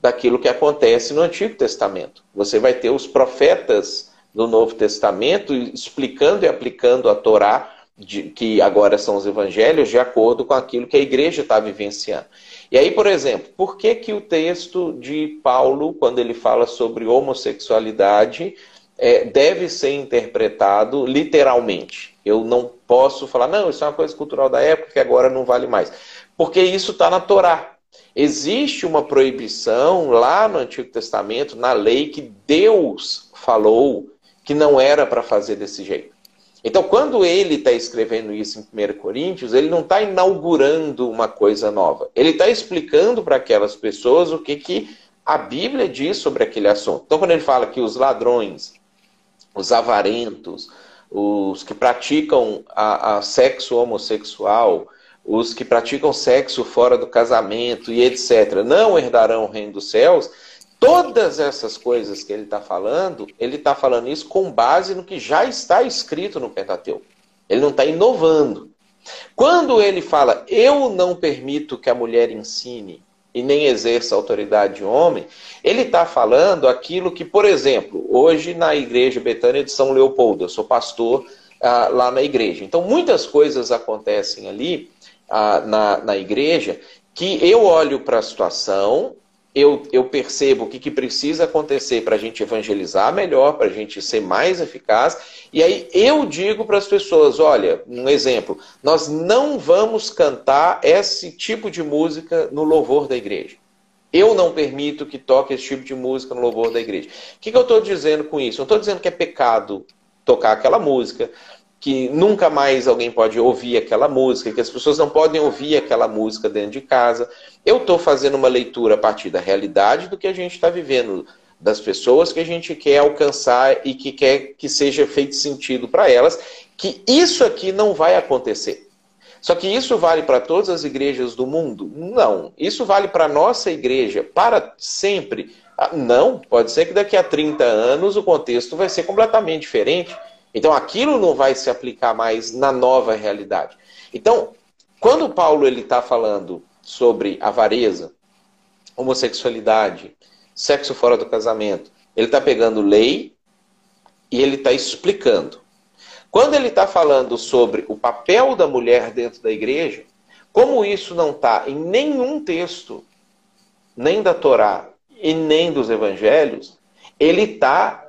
daquilo que acontece no Antigo Testamento. Você vai ter os profetas do Novo Testamento explicando e aplicando a Torá, de, que agora são os evangelhos, de acordo com aquilo que a igreja está vivenciando. E aí, por exemplo, por que, que o texto de Paulo, quando ele fala sobre homossexualidade, é, deve ser interpretado literalmente. Eu não posso falar, não, isso é uma coisa cultural da época que agora não vale mais. Porque isso está na Torá. Existe uma proibição lá no Antigo Testamento, na lei, que Deus falou que não era para fazer desse jeito. Então, quando ele está escrevendo isso em 1 Coríntios, ele não está inaugurando uma coisa nova. Ele está explicando para aquelas pessoas o que, que a Bíblia diz sobre aquele assunto. Então, quando ele fala que os ladrões, os avarentos, os que praticam a, a sexo homossexual, os que praticam sexo fora do casamento e etc., não herdarão o reino dos céus, todas essas coisas que ele está falando, ele está falando isso com base no que já está escrito no Pentateuco. Ele não está inovando. Quando ele fala, eu não permito que a mulher ensine, e nem exerça autoridade de homem, ele está falando aquilo que, por exemplo, hoje na igreja Betânia de São Leopoldo, eu sou pastor ah, lá na igreja. Então, muitas coisas acontecem ali ah, na, na igreja que eu olho para a situação, eu, eu percebo o que, que precisa acontecer para a gente evangelizar melhor, para a gente ser mais eficaz, e aí eu digo para as pessoas: olha, um exemplo, nós não vamos cantar esse tipo de música no louvor da igreja. Eu não permito que toque esse tipo de música no louvor da igreja. O que, que eu estou dizendo com isso? Eu estou dizendo que é pecado tocar aquela música, que nunca mais alguém pode ouvir aquela música, que as pessoas não podem ouvir aquela música dentro de casa. Eu estou fazendo uma leitura a partir da realidade do que a gente está vivendo, das pessoas que a gente quer alcançar e que quer que seja feito sentido para elas, que isso aqui não vai acontecer. Só que isso vale para todas as igrejas do mundo? Não. Isso vale para a nossa igreja para sempre? Ah, não. Pode ser que daqui a 30 anos o contexto vai ser completamente diferente. Então aquilo não vai se aplicar mais na nova realidade. Então, quando Paulo ele está falando sobre avareza, homossexualidade, sexo fora do casamento, ele está pegando lei e ele está explicando. Quando ele está falando sobre o papel da mulher dentro da igreja, como isso não está em nenhum texto, nem da Torá e nem dos evangelhos, ele está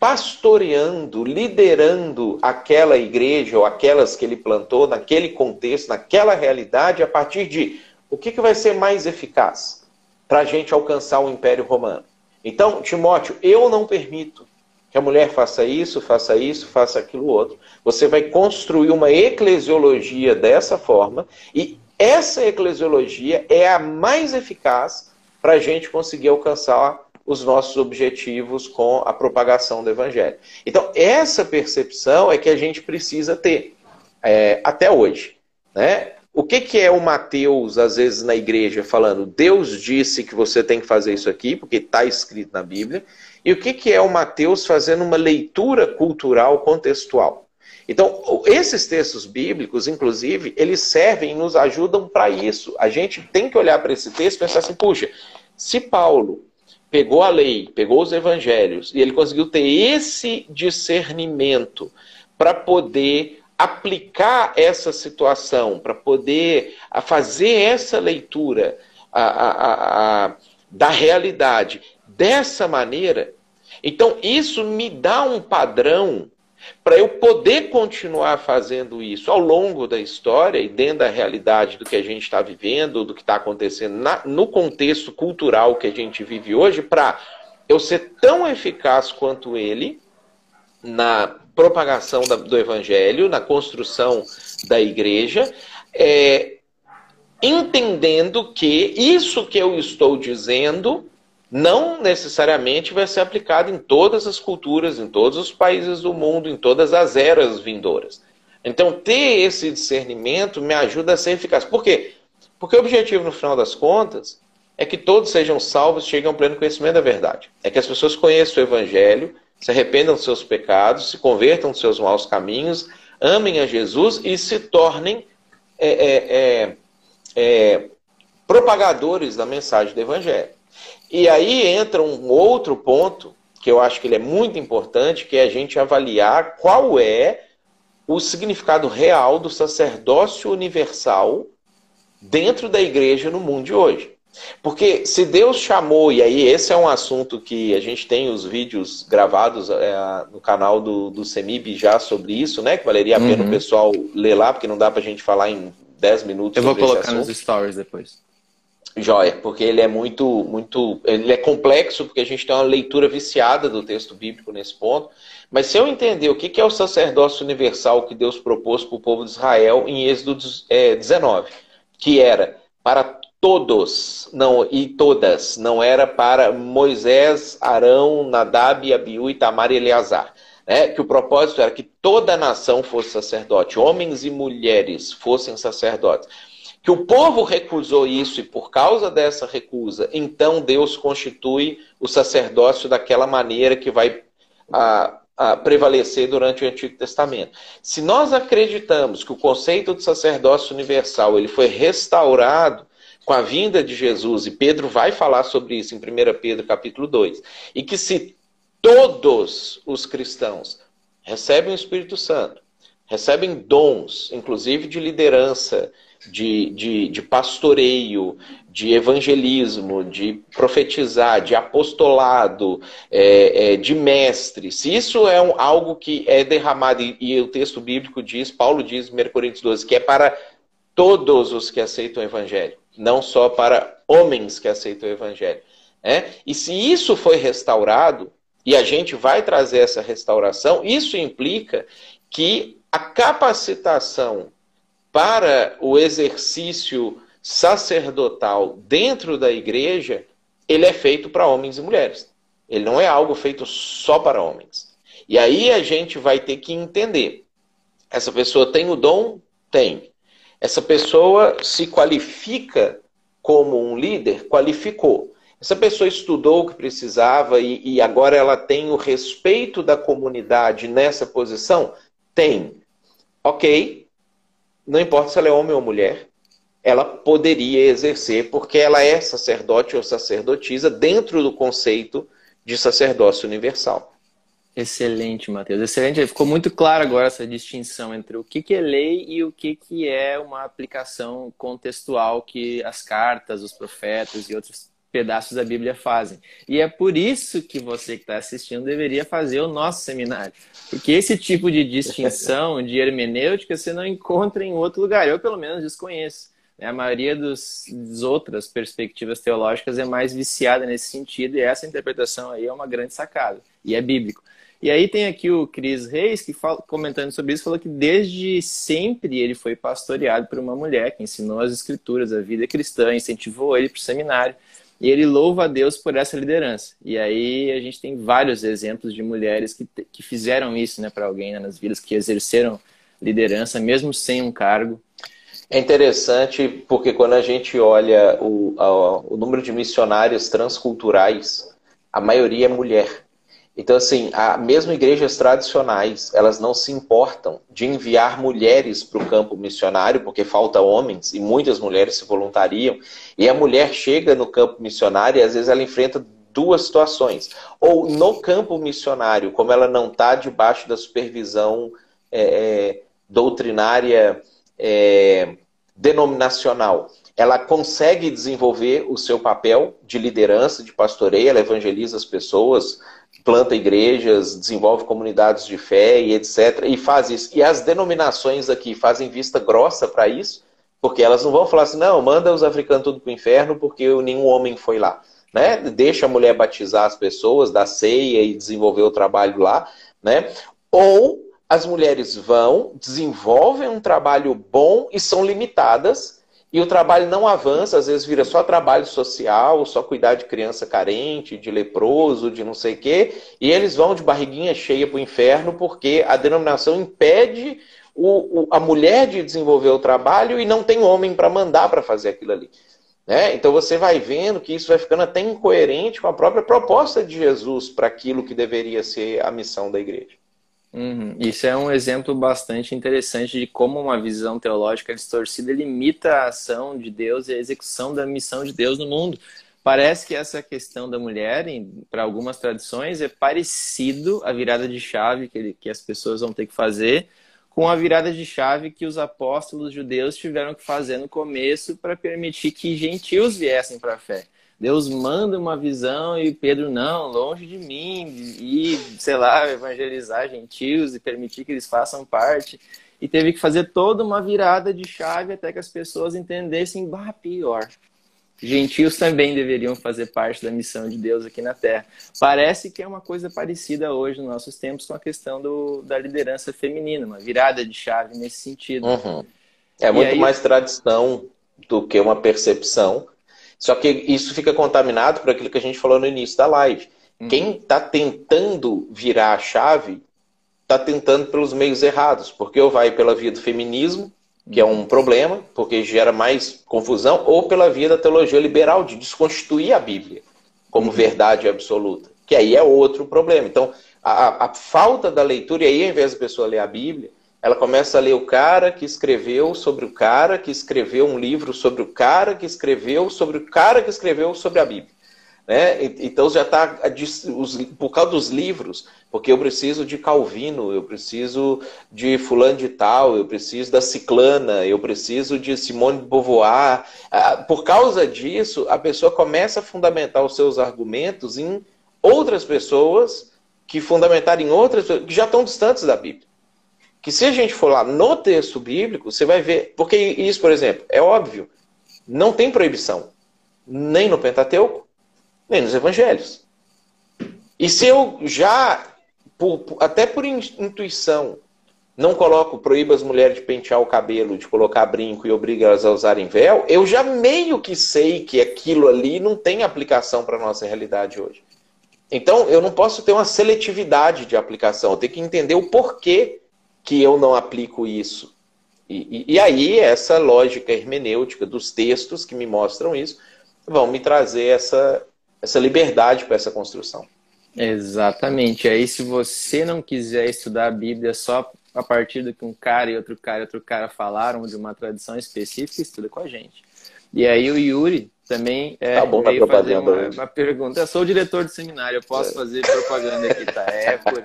pastoreando, liderando aquela igreja ou aquelas que ele plantou naquele contexto, naquela realidade, a partir de o que, que vai ser mais eficaz para a gente alcançar o Império Romano. Então, Timóteo, eu não permito que a mulher faça isso, faça isso, faça aquilo outro. Você vai construir uma eclesiologia dessa forma e essa eclesiologia é a mais eficaz para a gente conseguir alcançar os nossos objetivos com a propagação do Evangelho. Então, essa percepção é que a gente precisa ter é, até hoje. Né? O que, que é o Mateus, às vezes, na igreja, falando Deus disse que você tem que fazer isso aqui, porque está escrito na Bíblia, e o que, que é o Mateus fazendo uma leitura cultural contextual? Então, esses textos bíblicos, inclusive, eles servem e nos ajudam para isso. A gente tem que olhar para esse texto e pensar assim, puxa, se Paulo pegou a lei, pegou os evangelhos, e ele conseguiu ter esse discernimento para poder aplicar essa situação, para poder fazer essa leitura a, a, a, da realidade dessa maneira. Então, isso me dá um padrão para eu poder continuar fazendo isso ao longo da história e dentro da realidade do que a gente está vivendo, do que está acontecendo na, no contexto cultural que a gente vive hoje, para eu ser tão eficaz quanto ele na propagação da, do evangelho, na construção da igreja, é, entendendo que isso que eu estou dizendo não necessariamente vai ser aplicado em todas as culturas, em todos os países do mundo, em todas as eras vindouras. Então, ter esse discernimento me ajuda a ser eficaz. Por quê? Porque o objetivo, no final das contas, é que todos sejam salvos cheguem ao pleno conhecimento da verdade. É que as pessoas conheçam o Evangelho, se arrependam dos seus pecados, se convertam dos seus maus caminhos, amem a Jesus e se tornem é, é, é, é propagadores da mensagem do Evangelho. E aí entra um outro ponto que eu acho que ele é muito importante, que é a gente avaliar qual é o significado real do sacerdócio universal dentro da igreja no mundo de hoje. Porque se Deus chamou, e aí esse é um assunto que a gente tem os vídeos gravados é, no canal do, do CEMIB já sobre isso, né? Que valeria a pena uhum. o pessoal ler lá, porque não dá pra gente falar em 10 minutos. Eu vou colocar nos stories depois. Joia, porque ele é muito, muito. Ele é complexo, porque a gente tem uma leitura viciada do texto bíblico nesse ponto. Mas se eu entender o que é o sacerdócio universal que Deus propôs para o povo de Israel em Êxodo 19, é, que era para todos, não e todas, não era para Moisés, Arão, Nadab, Abiú, Itamar e Eleazar. Né? Que o propósito era que toda a nação fosse sacerdote, homens e mulheres fossem sacerdotes que o povo recusou isso e por causa dessa recusa, então Deus constitui o sacerdócio daquela maneira que vai a, a prevalecer durante o Antigo Testamento. Se nós acreditamos que o conceito do sacerdócio universal ele foi restaurado com a vinda de Jesus, e Pedro vai falar sobre isso em 1 Pedro capítulo 2, e que se todos os cristãos recebem o Espírito Santo, recebem dons, inclusive de liderança, de, de, de pastoreio, de evangelismo, de profetizar, de apostolado, é, é, de mestre, se isso é um, algo que é derramado, e, e, o texto bíblico diz, Paulo diz em 1 Coríntios 12, que é para todos os que aceitam o evangelho, não só para homens que aceitam o evangelho. É? E se isso foi restaurado, e a gente vai trazer essa restauração, isso implica que a capacitação para o exercício sacerdotal dentro da igreja, ele é feito para homens e mulheres. Ele não é algo feito só para homens. E aí a gente vai ter que entender. Essa pessoa tem o dom? Tem. Essa pessoa se qualifica como um líder? Qualificou. Essa pessoa estudou o que precisava e, e agora ela tem o respeito da comunidade nessa posição? Tem. Ok, não importa se ela é homem ou mulher, ela poderia exercer, porque ela é sacerdote ou sacerdotisa dentro do conceito de sacerdócio universal. Excelente, Matheus. Excelente. Ficou muito claro agora essa distinção entre o que é lei e o que é uma aplicação contextual que as cartas, os profetas e outros pedaços da Bíblia fazem. E é por isso que você que está assistindo deveria fazer o nosso seminário. Porque esse tipo de distinção de hermenêutica você não encontra em outro lugar. Eu, pelo menos, desconheço. Né? A maioria dos, das outras perspectivas teológicas é mais viciada nesse sentido, e essa interpretação aí é uma grande sacada. E é bíblico. E aí tem aqui o Cris Reis, que fala, comentando sobre isso, falou que desde sempre ele foi pastoreado por uma mulher que ensinou as escrituras, a vida cristã, incentivou ele para o seminário. E ele louva a Deus por essa liderança. E aí a gente tem vários exemplos de mulheres que, que fizeram isso né, para alguém né, nas vidas, que exerceram liderança, mesmo sem um cargo. É interessante porque quando a gente olha o, o número de missionários transculturais, a maioria é mulher. Então, assim, a, mesmo igrejas tradicionais, elas não se importam de enviar mulheres para o campo missionário, porque falta homens, e muitas mulheres se voluntariam. E a mulher chega no campo missionário e às vezes ela enfrenta duas situações. Ou no campo missionário, como ela não está debaixo da supervisão é, é, doutrinária é, denominacional, ela consegue desenvolver o seu papel de liderança, de pastoreio, ela evangeliza as pessoas, planta igrejas, desenvolve comunidades de fé e etc. E faz isso. E as denominações aqui fazem vista grossa para isso, porque elas não vão falar assim, não, manda os africanos tudo para o inferno porque nenhum homem foi lá. Né? Deixa a mulher batizar as pessoas, dar ceia e desenvolver o trabalho lá. Né? Ou as mulheres vão, desenvolvem um trabalho bom e são limitadas e o trabalho não avança, às vezes vira só trabalho social, só cuidar de criança carente, de leproso, de não sei o quê, e eles vão de barriguinha cheia para o inferno porque a denominação impede o, o, a mulher de desenvolver o trabalho e não tem homem para mandar para fazer aquilo ali. Né? Então você vai vendo que isso vai ficando até incoerente com a própria proposta de Jesus para aquilo que deveria ser a missão da igreja. Uhum. Isso é um exemplo bastante interessante de como uma visão teológica distorcida limita a ação de Deus e a execução da missão de Deus no mundo. Parece que essa questão da mulher, para algumas tradições, é parecido à virada de chave que, que as pessoas vão ter que fazer com a virada de chave que os apóstolos judeus tiveram que fazer no começo para permitir que gentios viessem para a fé. Deus manda uma visão e Pedro, não, longe de mim, e, sei lá, evangelizar gentios e permitir que eles façam parte. E teve que fazer toda uma virada de chave até que as pessoas entendessem, bah, pior gentios também deveriam fazer parte da missão de Deus aqui na Terra. Parece que é uma coisa parecida hoje, nos nossos tempos, com a questão do, da liderança feminina, uma virada de chave nesse sentido. Uhum. É muito aí... mais tradição do que uma percepção. Só que isso fica contaminado por aquilo que a gente falou no início da live. Uhum. Quem está tentando virar a chave está tentando pelos meios errados, porque ou vai pela via do feminismo, que é um problema, porque gera mais confusão, ou pela via da teologia liberal, de desconstituir a Bíblia como uhum. verdade absoluta, que aí é outro problema. Então, a, a, falta da leitura, e aí, ao invés da pessoa ler a Bíblia, ela começa a ler o cara que escreveu sobre o cara que escreveu um livro sobre o cara que escreveu sobre o cara que escreveu sobre a Bíblia. Né? Então já está por causa dos livros, porque eu preciso de Calvino, eu preciso de fulano de tal, eu preciso da Ciclana, eu preciso de Simone de Beauvoir. Ah, por causa disso, a pessoa começa a fundamentar os seus argumentos em outras pessoas que fundamentaram em outras que já estão distantes da Bíblia. Que se a gente for lá no texto bíblico, você vai ver, porque isso, por exemplo, é óbvio, não tem proibição, nem no Pentateuco, nem nos evangelhos. E se eu já, por, até por intuição, não coloco, proíba as mulheres de pentear o cabelo, de colocar brinco e obriga elas a usarem véu, eu já meio que sei que aquilo ali não tem aplicação para a nossa realidade hoje. Então, eu não posso ter uma seletividade de aplicação, eu tenho que entender o porquê que eu não aplico isso. E, e, e aí, essa lógica hermenêutica dos textos que me mostram isso vão me trazer essa, essa liberdade para essa construção. Exatamente. Aí, se você não quiser estudar a Bíblia só a partir do que um cara e outro cara e outro cara falaram de uma tradição específica, estuda com a gente. E aí o Yuri também é, tá bom, veio fazer uma, uma, pergunta. Eu sou o diretor do seminário, eu posso é. fazer propaganda aqui, tá? É, por...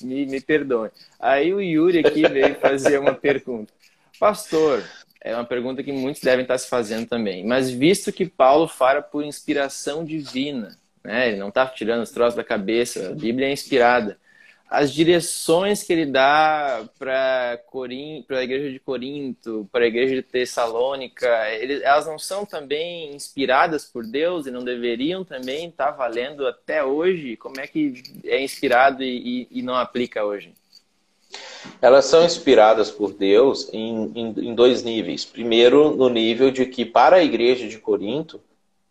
me, me perdoe. Aí o Yuri aqui veio fazer uma pergunta. Pastor, é uma pergunta que muitos devem estar se fazendo também. Mas visto que Paulo fala por inspiração divina, né? ele não está tirando os troços da cabeça, a Bíblia é inspirada. As direções que ele dá para a igreja de Corinto, para a igreja de Tessalônica, ele, elas não são também inspiradas por Deus e não deveriam também estar valendo até hoje? Como é que é inspirado e, e, e não aplica hoje? Elas são inspiradas por Deus em, em, em, dois níveis. Primeiro, no nível de que, para a igreja de Corinto,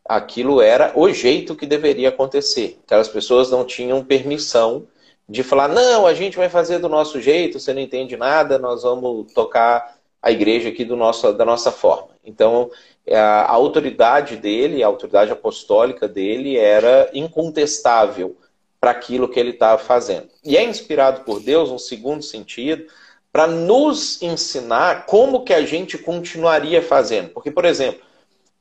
aquilo era o jeito que deveria acontecer. Aquelas pessoas não tinham permissão de falar: não, a gente vai fazer do nosso jeito, você não entende nada, nós vamos tocar a igreja aqui do nosso, da nossa forma. Então, a autoridade dele, a autoridade apostólica dele era incontestável para aquilo que ele estava fazendo. E é inspirado por Deus, um segundo sentido, para nos ensinar como que a gente continuaria fazendo. Porque, por exemplo,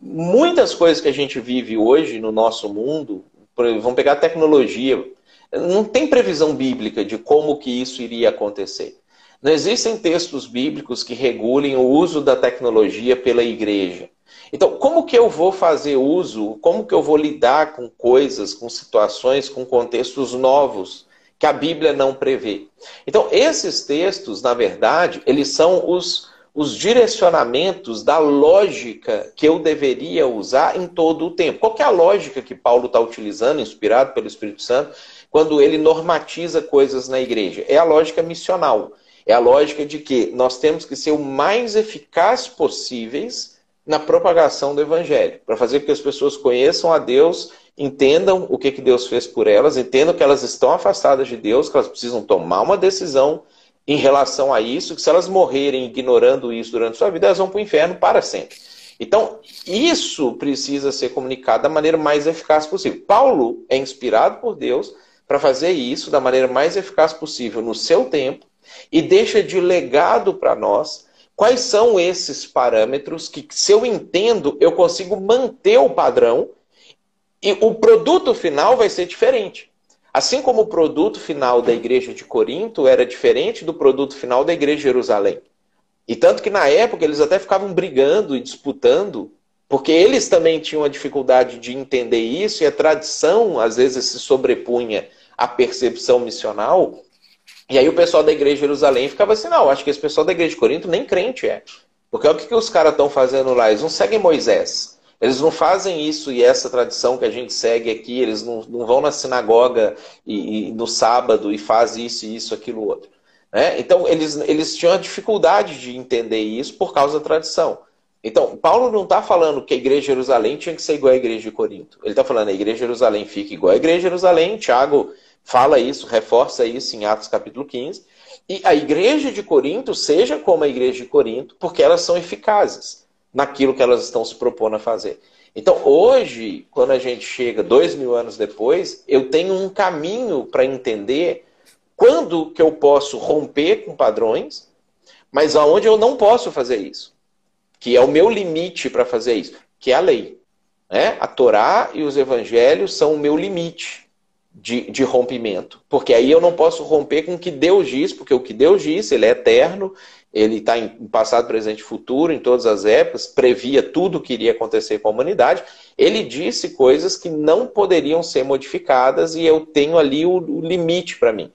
muitas coisas que a gente vive hoje no nosso mundo, vamos pegar a tecnologia, não tem previsão bíblica de como que isso iria acontecer. Não existem textos bíblicos que regulem o uso da tecnologia pela igreja. Então, como que eu vou fazer uso, como que eu vou lidar com coisas, com situações, com contextos novos que a Bíblia não prevê? Então, esses textos, na verdade, eles são os, os direcionamentos da lógica que eu deveria usar em todo o tempo. Qual é a lógica que Paulo está utilizando, inspirado pelo Espírito Santo, quando ele normatiza coisas na igreja? É a lógica missional. É a lógica de que nós temos que ser o mais eficaz possíveis na propagação do evangelho, para fazer com que as pessoas conheçam a Deus, entendam o que, que Deus fez por elas, entendam que elas estão afastadas de Deus, que elas precisam tomar uma decisão em relação a isso, que se elas morrerem ignorando isso durante sua vida, elas vão para o inferno para sempre. Então, isso precisa ser comunicado da maneira mais eficaz possível. Paulo é inspirado por Deus para fazer isso da maneira mais eficaz possível no seu tempo e deixa de legado para nós quais são esses parâmetros que, se eu entendo, eu consigo manter o padrão e o produto final vai ser diferente. Assim como o produto final da igreja de Corinto era diferente do produto final da igreja de Jerusalém. E tanto que na época eles até ficavam brigando e disputando, porque eles também tinham a dificuldade de entender isso e a tradição às vezes se sobrepunha à percepção missional. E aí o pessoal da igreja de Jerusalém ficava assim: não, acho que esse pessoal da igreja de Corinto nem crente é. Porque o que, que os caras estão fazendo lá, eles não seguem Moisés. Eles não fazem isso e essa tradição que a gente segue aqui, eles não, não vão na sinagoga e, e no sábado e fazem isso, isso, aquilo, outro. Né? Então, eles, eles tinham a dificuldade de entender isso por causa da tradição. Então, Paulo não está falando que a igreja de Jerusalém tinha que ser igual à igreja de Corinto. Ele está falando que a igreja de Jerusalém fica igual à igreja de Jerusalém. Tiago fala isso, reforça isso em Atos capítulo 15. E a igreja de Corinto seja como a igreja de Corinto, porque elas são eficazes naquilo que elas estão se propondo a fazer. Então, hoje, quando a gente chega dois mil anos depois, eu tenho um caminho para entender quando que eu posso romper com padrões, mas aonde eu não posso fazer isso, que é o meu limite para fazer isso, que é a lei. Né? A Torá e os evangelhos são o meu limite de, de rompimento, porque aí eu não posso romper com o que Deus diz, porque o que Deus diz, ele é eterno, ele está em passado, presente e futuro, em todas as épocas, previa tudo o que iria acontecer com a humanidade. Ele disse coisas que não poderiam ser modificadas e eu tenho ali o, o limite para mim.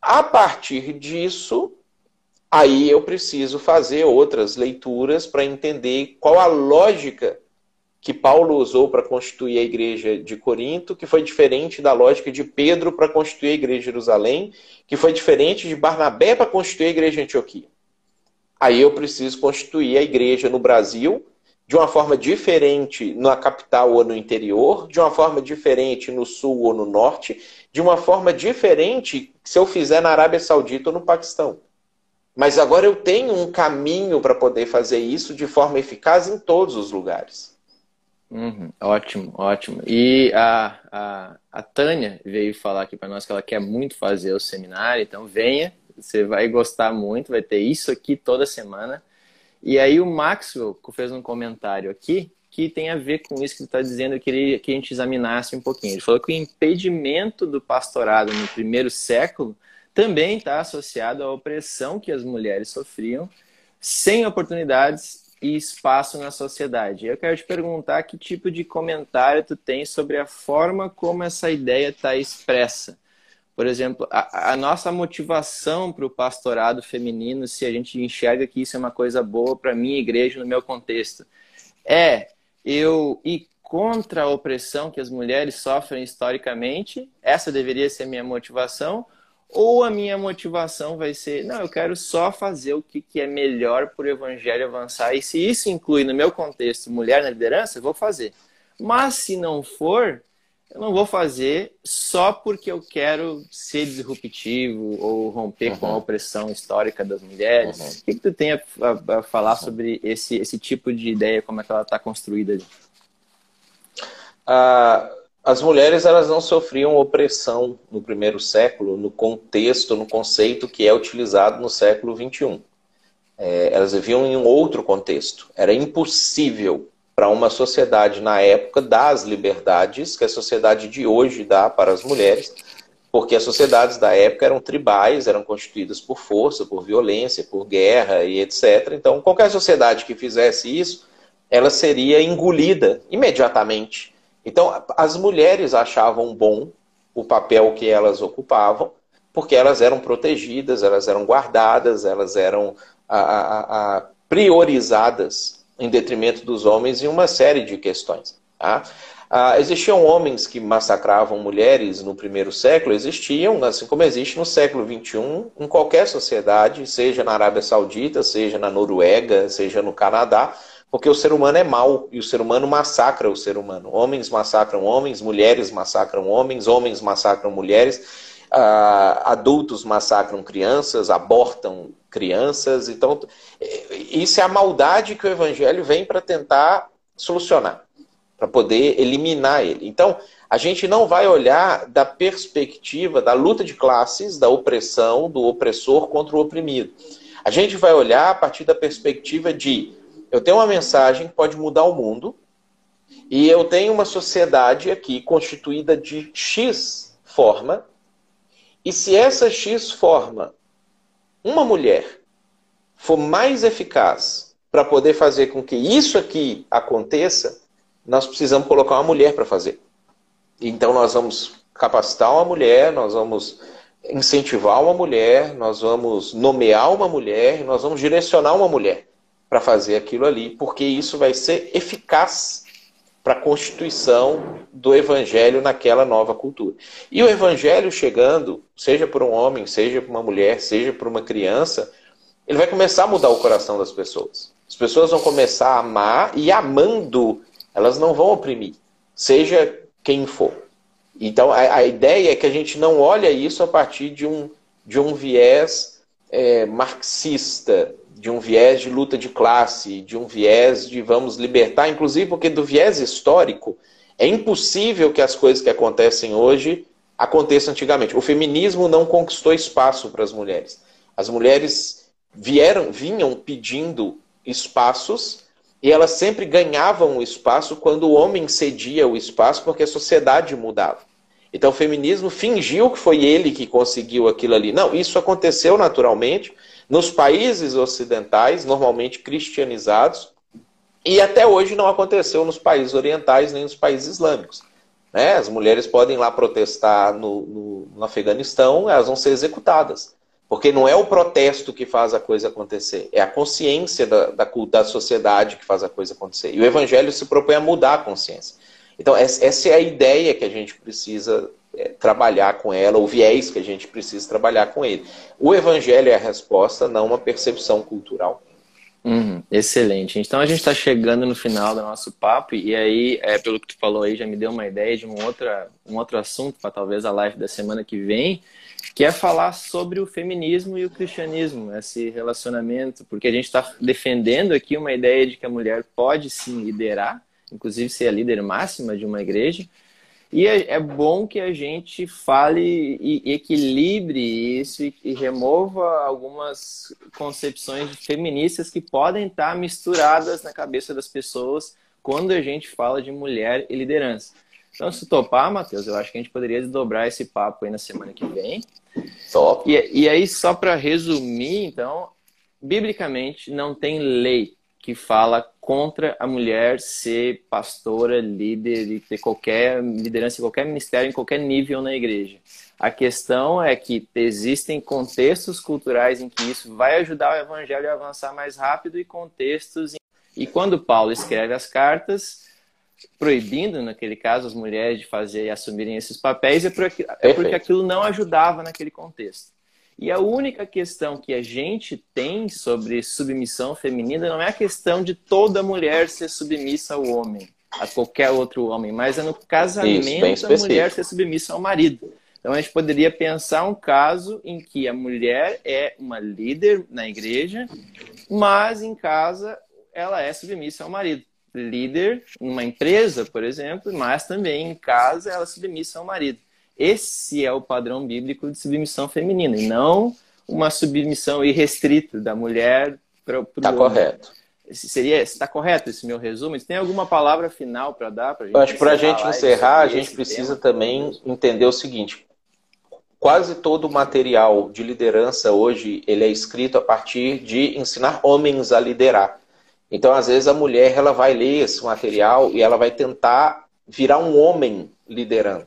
A partir disso, aí eu preciso fazer outras leituras para entender qual a lógica que Paulo usou para constituir a igreja de Corinto, que foi diferente da lógica de Pedro para constituir a igreja de Jerusalém, que foi diferente de Barnabé para constituir a igreja de Antioquia. Aí eu preciso constituir a igreja no Brasil de uma forma diferente na capital ou no interior, de uma forma diferente no sul ou no norte, de uma forma diferente se eu fizer na Arábia Saudita ou no Paquistão. Mas agora eu tenho um caminho para poder fazer isso de forma eficaz em todos os lugares. Uhum, ótimo, ótimo. E a, a, a Tânia veio falar aqui para nós que ela quer muito fazer o seminário, então venha, você vai gostar muito, vai ter isso aqui toda semana. E aí o Maxwell fez um comentário aqui que tem a ver com isso que ele está dizendo, eu queria que a gente examinasse um pouquinho. Ele falou que o impedimento do pastorado no primeiro século também está associado à opressão que as mulheres sofriam, sem oportunidades e espaço na sociedade. Eu quero te perguntar que tipo de comentário tu tem sobre a forma como essa ideia está expressa por exemplo, a, a nossa motivação para o pastorado feminino, se a gente enxerga que isso é uma coisa boa para minha igreja, no meu contexto, é eu ir contra a opressão que as mulheres sofrem historicamente, essa deveria ser minha motivação, ou a minha motivação vai ser, não, eu quero só fazer o que, que é melhor para o evangelho avançar, e se isso inclui no meu contexto mulher na liderança, eu vou fazer. Mas se não for, eu não vou fazer só porque eu quero ser disruptivo ou romper uhum. com a uhum. opressão histórica das mulheres. Uhum. O que, que tu tem a, a, a falar uhum. sobre esse, esse tipo de ideia, como é que ela está construída? Ah, as mulheres elas não sofriam opressão no primeiro século, no contexto, no conceito que é utilizado no século XXI. É, elas viviam em um outro contexto. Era impossível para uma sociedade na época das liberdades que a sociedade de hoje dá para as mulheres, porque as sociedades da época eram tribais, eram constituídas por força, por violência, por guerra e etc. Então, qualquer sociedade que fizesse isso, ela seria engolida imediatamente. Então, as mulheres achavam bom o papel que elas ocupavam, porque elas eram protegidas, elas eram guardadas, elas eram a, a, a priorizadas em detrimento dos homens em uma série de questões. Tá? Ah, existiam homens que massacravam mulheres no primeiro século, existiam, assim como existe no século XXI, em qualquer sociedade, seja na Arábia Saudita, seja na Noruega, seja no Canadá, porque o ser humano é mau e o ser humano massacra o ser humano. Homens massacram homens, mulheres massacram homens, homens massacram mulheres. uh, adultos massacram crianças, abortam crianças. Então, isso é a maldade que o evangelho vem para tentar solucionar, para poder eliminar ele. Então, a gente não vai olhar da perspectiva da luta de classes, da opressão, do opressor contra o oprimido. A gente vai olhar a partir da perspectiva de eu tenho uma mensagem que pode mudar o mundo e eu tenho uma sociedade aqui constituída de X forma e se essa X forma, uma mulher, for mais eficaz para poder fazer com que isso aqui aconteça, nós precisamos colocar uma mulher para fazer. Então nós vamos capacitar uma mulher, nós vamos incentivar uma mulher, nós vamos nomear uma mulher, nós vamos direcionar uma mulher para fazer aquilo ali, porque isso vai ser eficaz para a constituição do evangelho naquela nova cultura. E o evangelho chegando, seja por um homem, seja por uma mulher, seja por uma criança, ele vai começar a mudar o coração das pessoas. As pessoas vão começar a amar e amando, elas não vão oprimir, seja quem for. Então a, a ideia é que a gente não olha isso a partir de um, de um viés é, marxista, de um viés de luta de classe, de um viés de vamos libertar, inclusive porque do viés histórico é impossível que as coisas que acontecem hoje aconteçam antigamente. O feminismo não conquistou espaço para as mulheres. As mulheres vieram, vinham pedindo espaços e elas sempre ganhavam o espaço quando o homem cedia o espaço porque a sociedade mudava. Então o feminismo fingiu que foi ele que conseguiu aquilo ali. Não, isso aconteceu naturalmente nos países ocidentais, normalmente cristianizados, e até hoje não aconteceu nos países orientais nem nos países islâmicos. Né? As mulheres podem lá protestar no, no, no Afeganistão, elas vão ser executadas. Porque não é o protesto que faz a coisa acontecer, é a consciência da, da, da, sociedade que faz a coisa acontecer. E o Evangelho se propõe a mudar a consciência. Então, essa é a ideia que a gente precisa é, trabalhar com ela, o viés que a gente precisa trabalhar com ele. O evangelho é a resposta, não uma percepção cultural. Uhum, excelente. Então a gente está chegando no final do nosso papo e aí, é, pelo que tu falou aí, já me deu uma ideia de um, outra, um outro assunto para talvez a live da semana que vem, que é falar sobre o feminismo e o cristianismo, esse relacionamento, porque a gente está defendendo aqui uma ideia de que a mulher pode sim liderar, inclusive ser a líder máxima de uma igreja, e é, é, bom que a gente fale e, equilibre isso e, e, remova algumas concepções feministas que podem estar misturadas na cabeça das pessoas quando a gente fala de mulher e liderança. Então, se topar, Matheus, eu acho que a gente poderia desdobrar esse papo aí na semana que vem. Top. E, e aí, só para resumir, então, biblicamente não tem lei que fala contra a mulher ser pastora, líder e ter qualquer liderança em qualquer ministério, em qualquer nível na igreja. A questão é que existem contextos culturais em que isso vai ajudar o evangelho a avançar mais rápido e contextos. E quando Paulo escreve as cartas, proibindo, naquele caso, as mulheres de fazer e assumirem esses papéis, é porque, é porque aquilo não ajudava naquele contexto. E a única questão que a gente tem sobre submissão feminina não é a questão de toda mulher ser submissa ao homem, a qualquer outro homem, mas é no casamento Isso, a mulher ser submissa ao marido. Então a gente poderia pensar um caso em que a mulher é uma líder na igreja, mas em casa ela é submissa ao marido. Líder numa empresa, por exemplo, mas também em casa ela é submissa ao marido. Esse é o padrão bíblico de submissão feminina, e não uma submissão irrestrita da mulher para o Está correto. Seria, está correto esse meu resumo? Tem alguma palavra final para dar para gente? Eu acho que para a gente encerrar, a gente precisa também entender o seguinte: quase todo o material de liderança hoje ele é escrito a partir de ensinar homens a liderar. Então, às vezes a mulher ela vai ler esse material e ela vai tentar virar um homem liderando.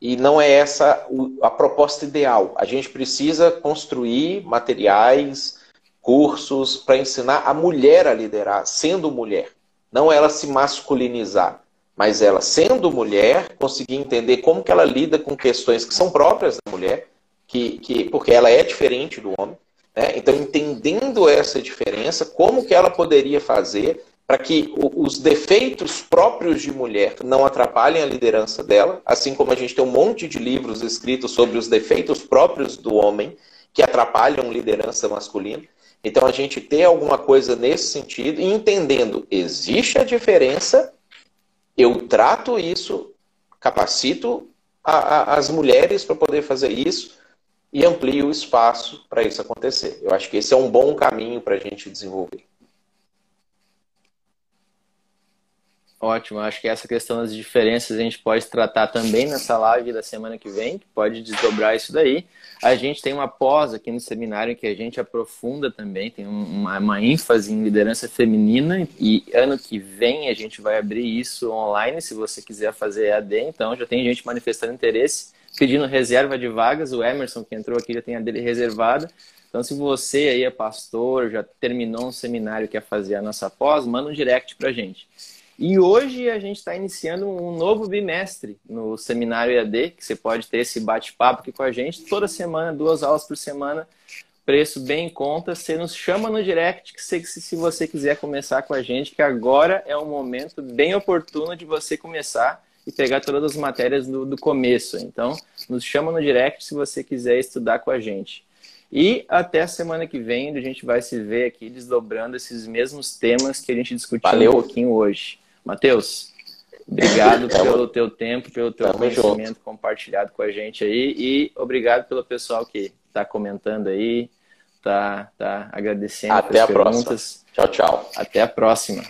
E não é essa a proposta ideal. A gente precisa construir materiais, cursos para ensinar a mulher a liderar, sendo mulher. Não ela se masculinizar, mas ela, sendo mulher, conseguir entender como que ela lida com questões que são próprias da mulher, que, que, porque ela é diferente do homem. Né? Então, entendendo essa diferença, como que ela poderia fazer para que os defeitos próprios de mulher não atrapalhem a liderança dela, assim como a gente tem um monte de livros escritos sobre os defeitos próprios do homem que atrapalham liderança masculina. Então a gente ter alguma coisa nesse sentido e entendendo existe a diferença, eu trato isso, capacito a, a, as mulheres para poder fazer isso e amplio o espaço para isso acontecer. Eu acho que esse é um bom caminho para a gente desenvolver. Ótimo, acho que essa questão das diferenças a gente pode tratar também nessa live da semana que vem, que pode desdobrar isso daí. A gente tem uma pós aqui no seminário que a gente aprofunda também, tem uma, uma ênfase em liderança feminina e ano que vem a gente vai abrir isso online, se você quiser fazer EAD, então já tem gente manifestando interesse, pedindo reserva de vagas, o Emerson que entrou aqui já tem a dele reservada. Então, se você aí é pastor, já terminou um seminário quer fazer a nossa pós, manda um direct pra gente. E hoje a gente está iniciando um novo bimestre no Seminário EAD, que você pode ter esse bate-papo aqui com a gente toda semana, duas aulas por semana, preço bem em conta. Você nos chama no direct que se, se você quiser começar com a gente, que agora é um momento bem oportuno de você começar e pegar todas as matérias do, do começo. Então, nos chama no direct se você quiser estudar com a gente. E até a semana que vem, a gente vai se ver aqui desdobrando esses mesmos temas que a gente discutiu Valeu. um pouquinho hoje. Matheus, obrigado pelo teu tempo, pelo teu Tamo conhecimento junto. compartilhado com a gente aí e obrigado pelo pessoal que está comentando aí, tá, tá agradecendo Até a perguntas. próxima. Tchau, tchau. Até a próxima.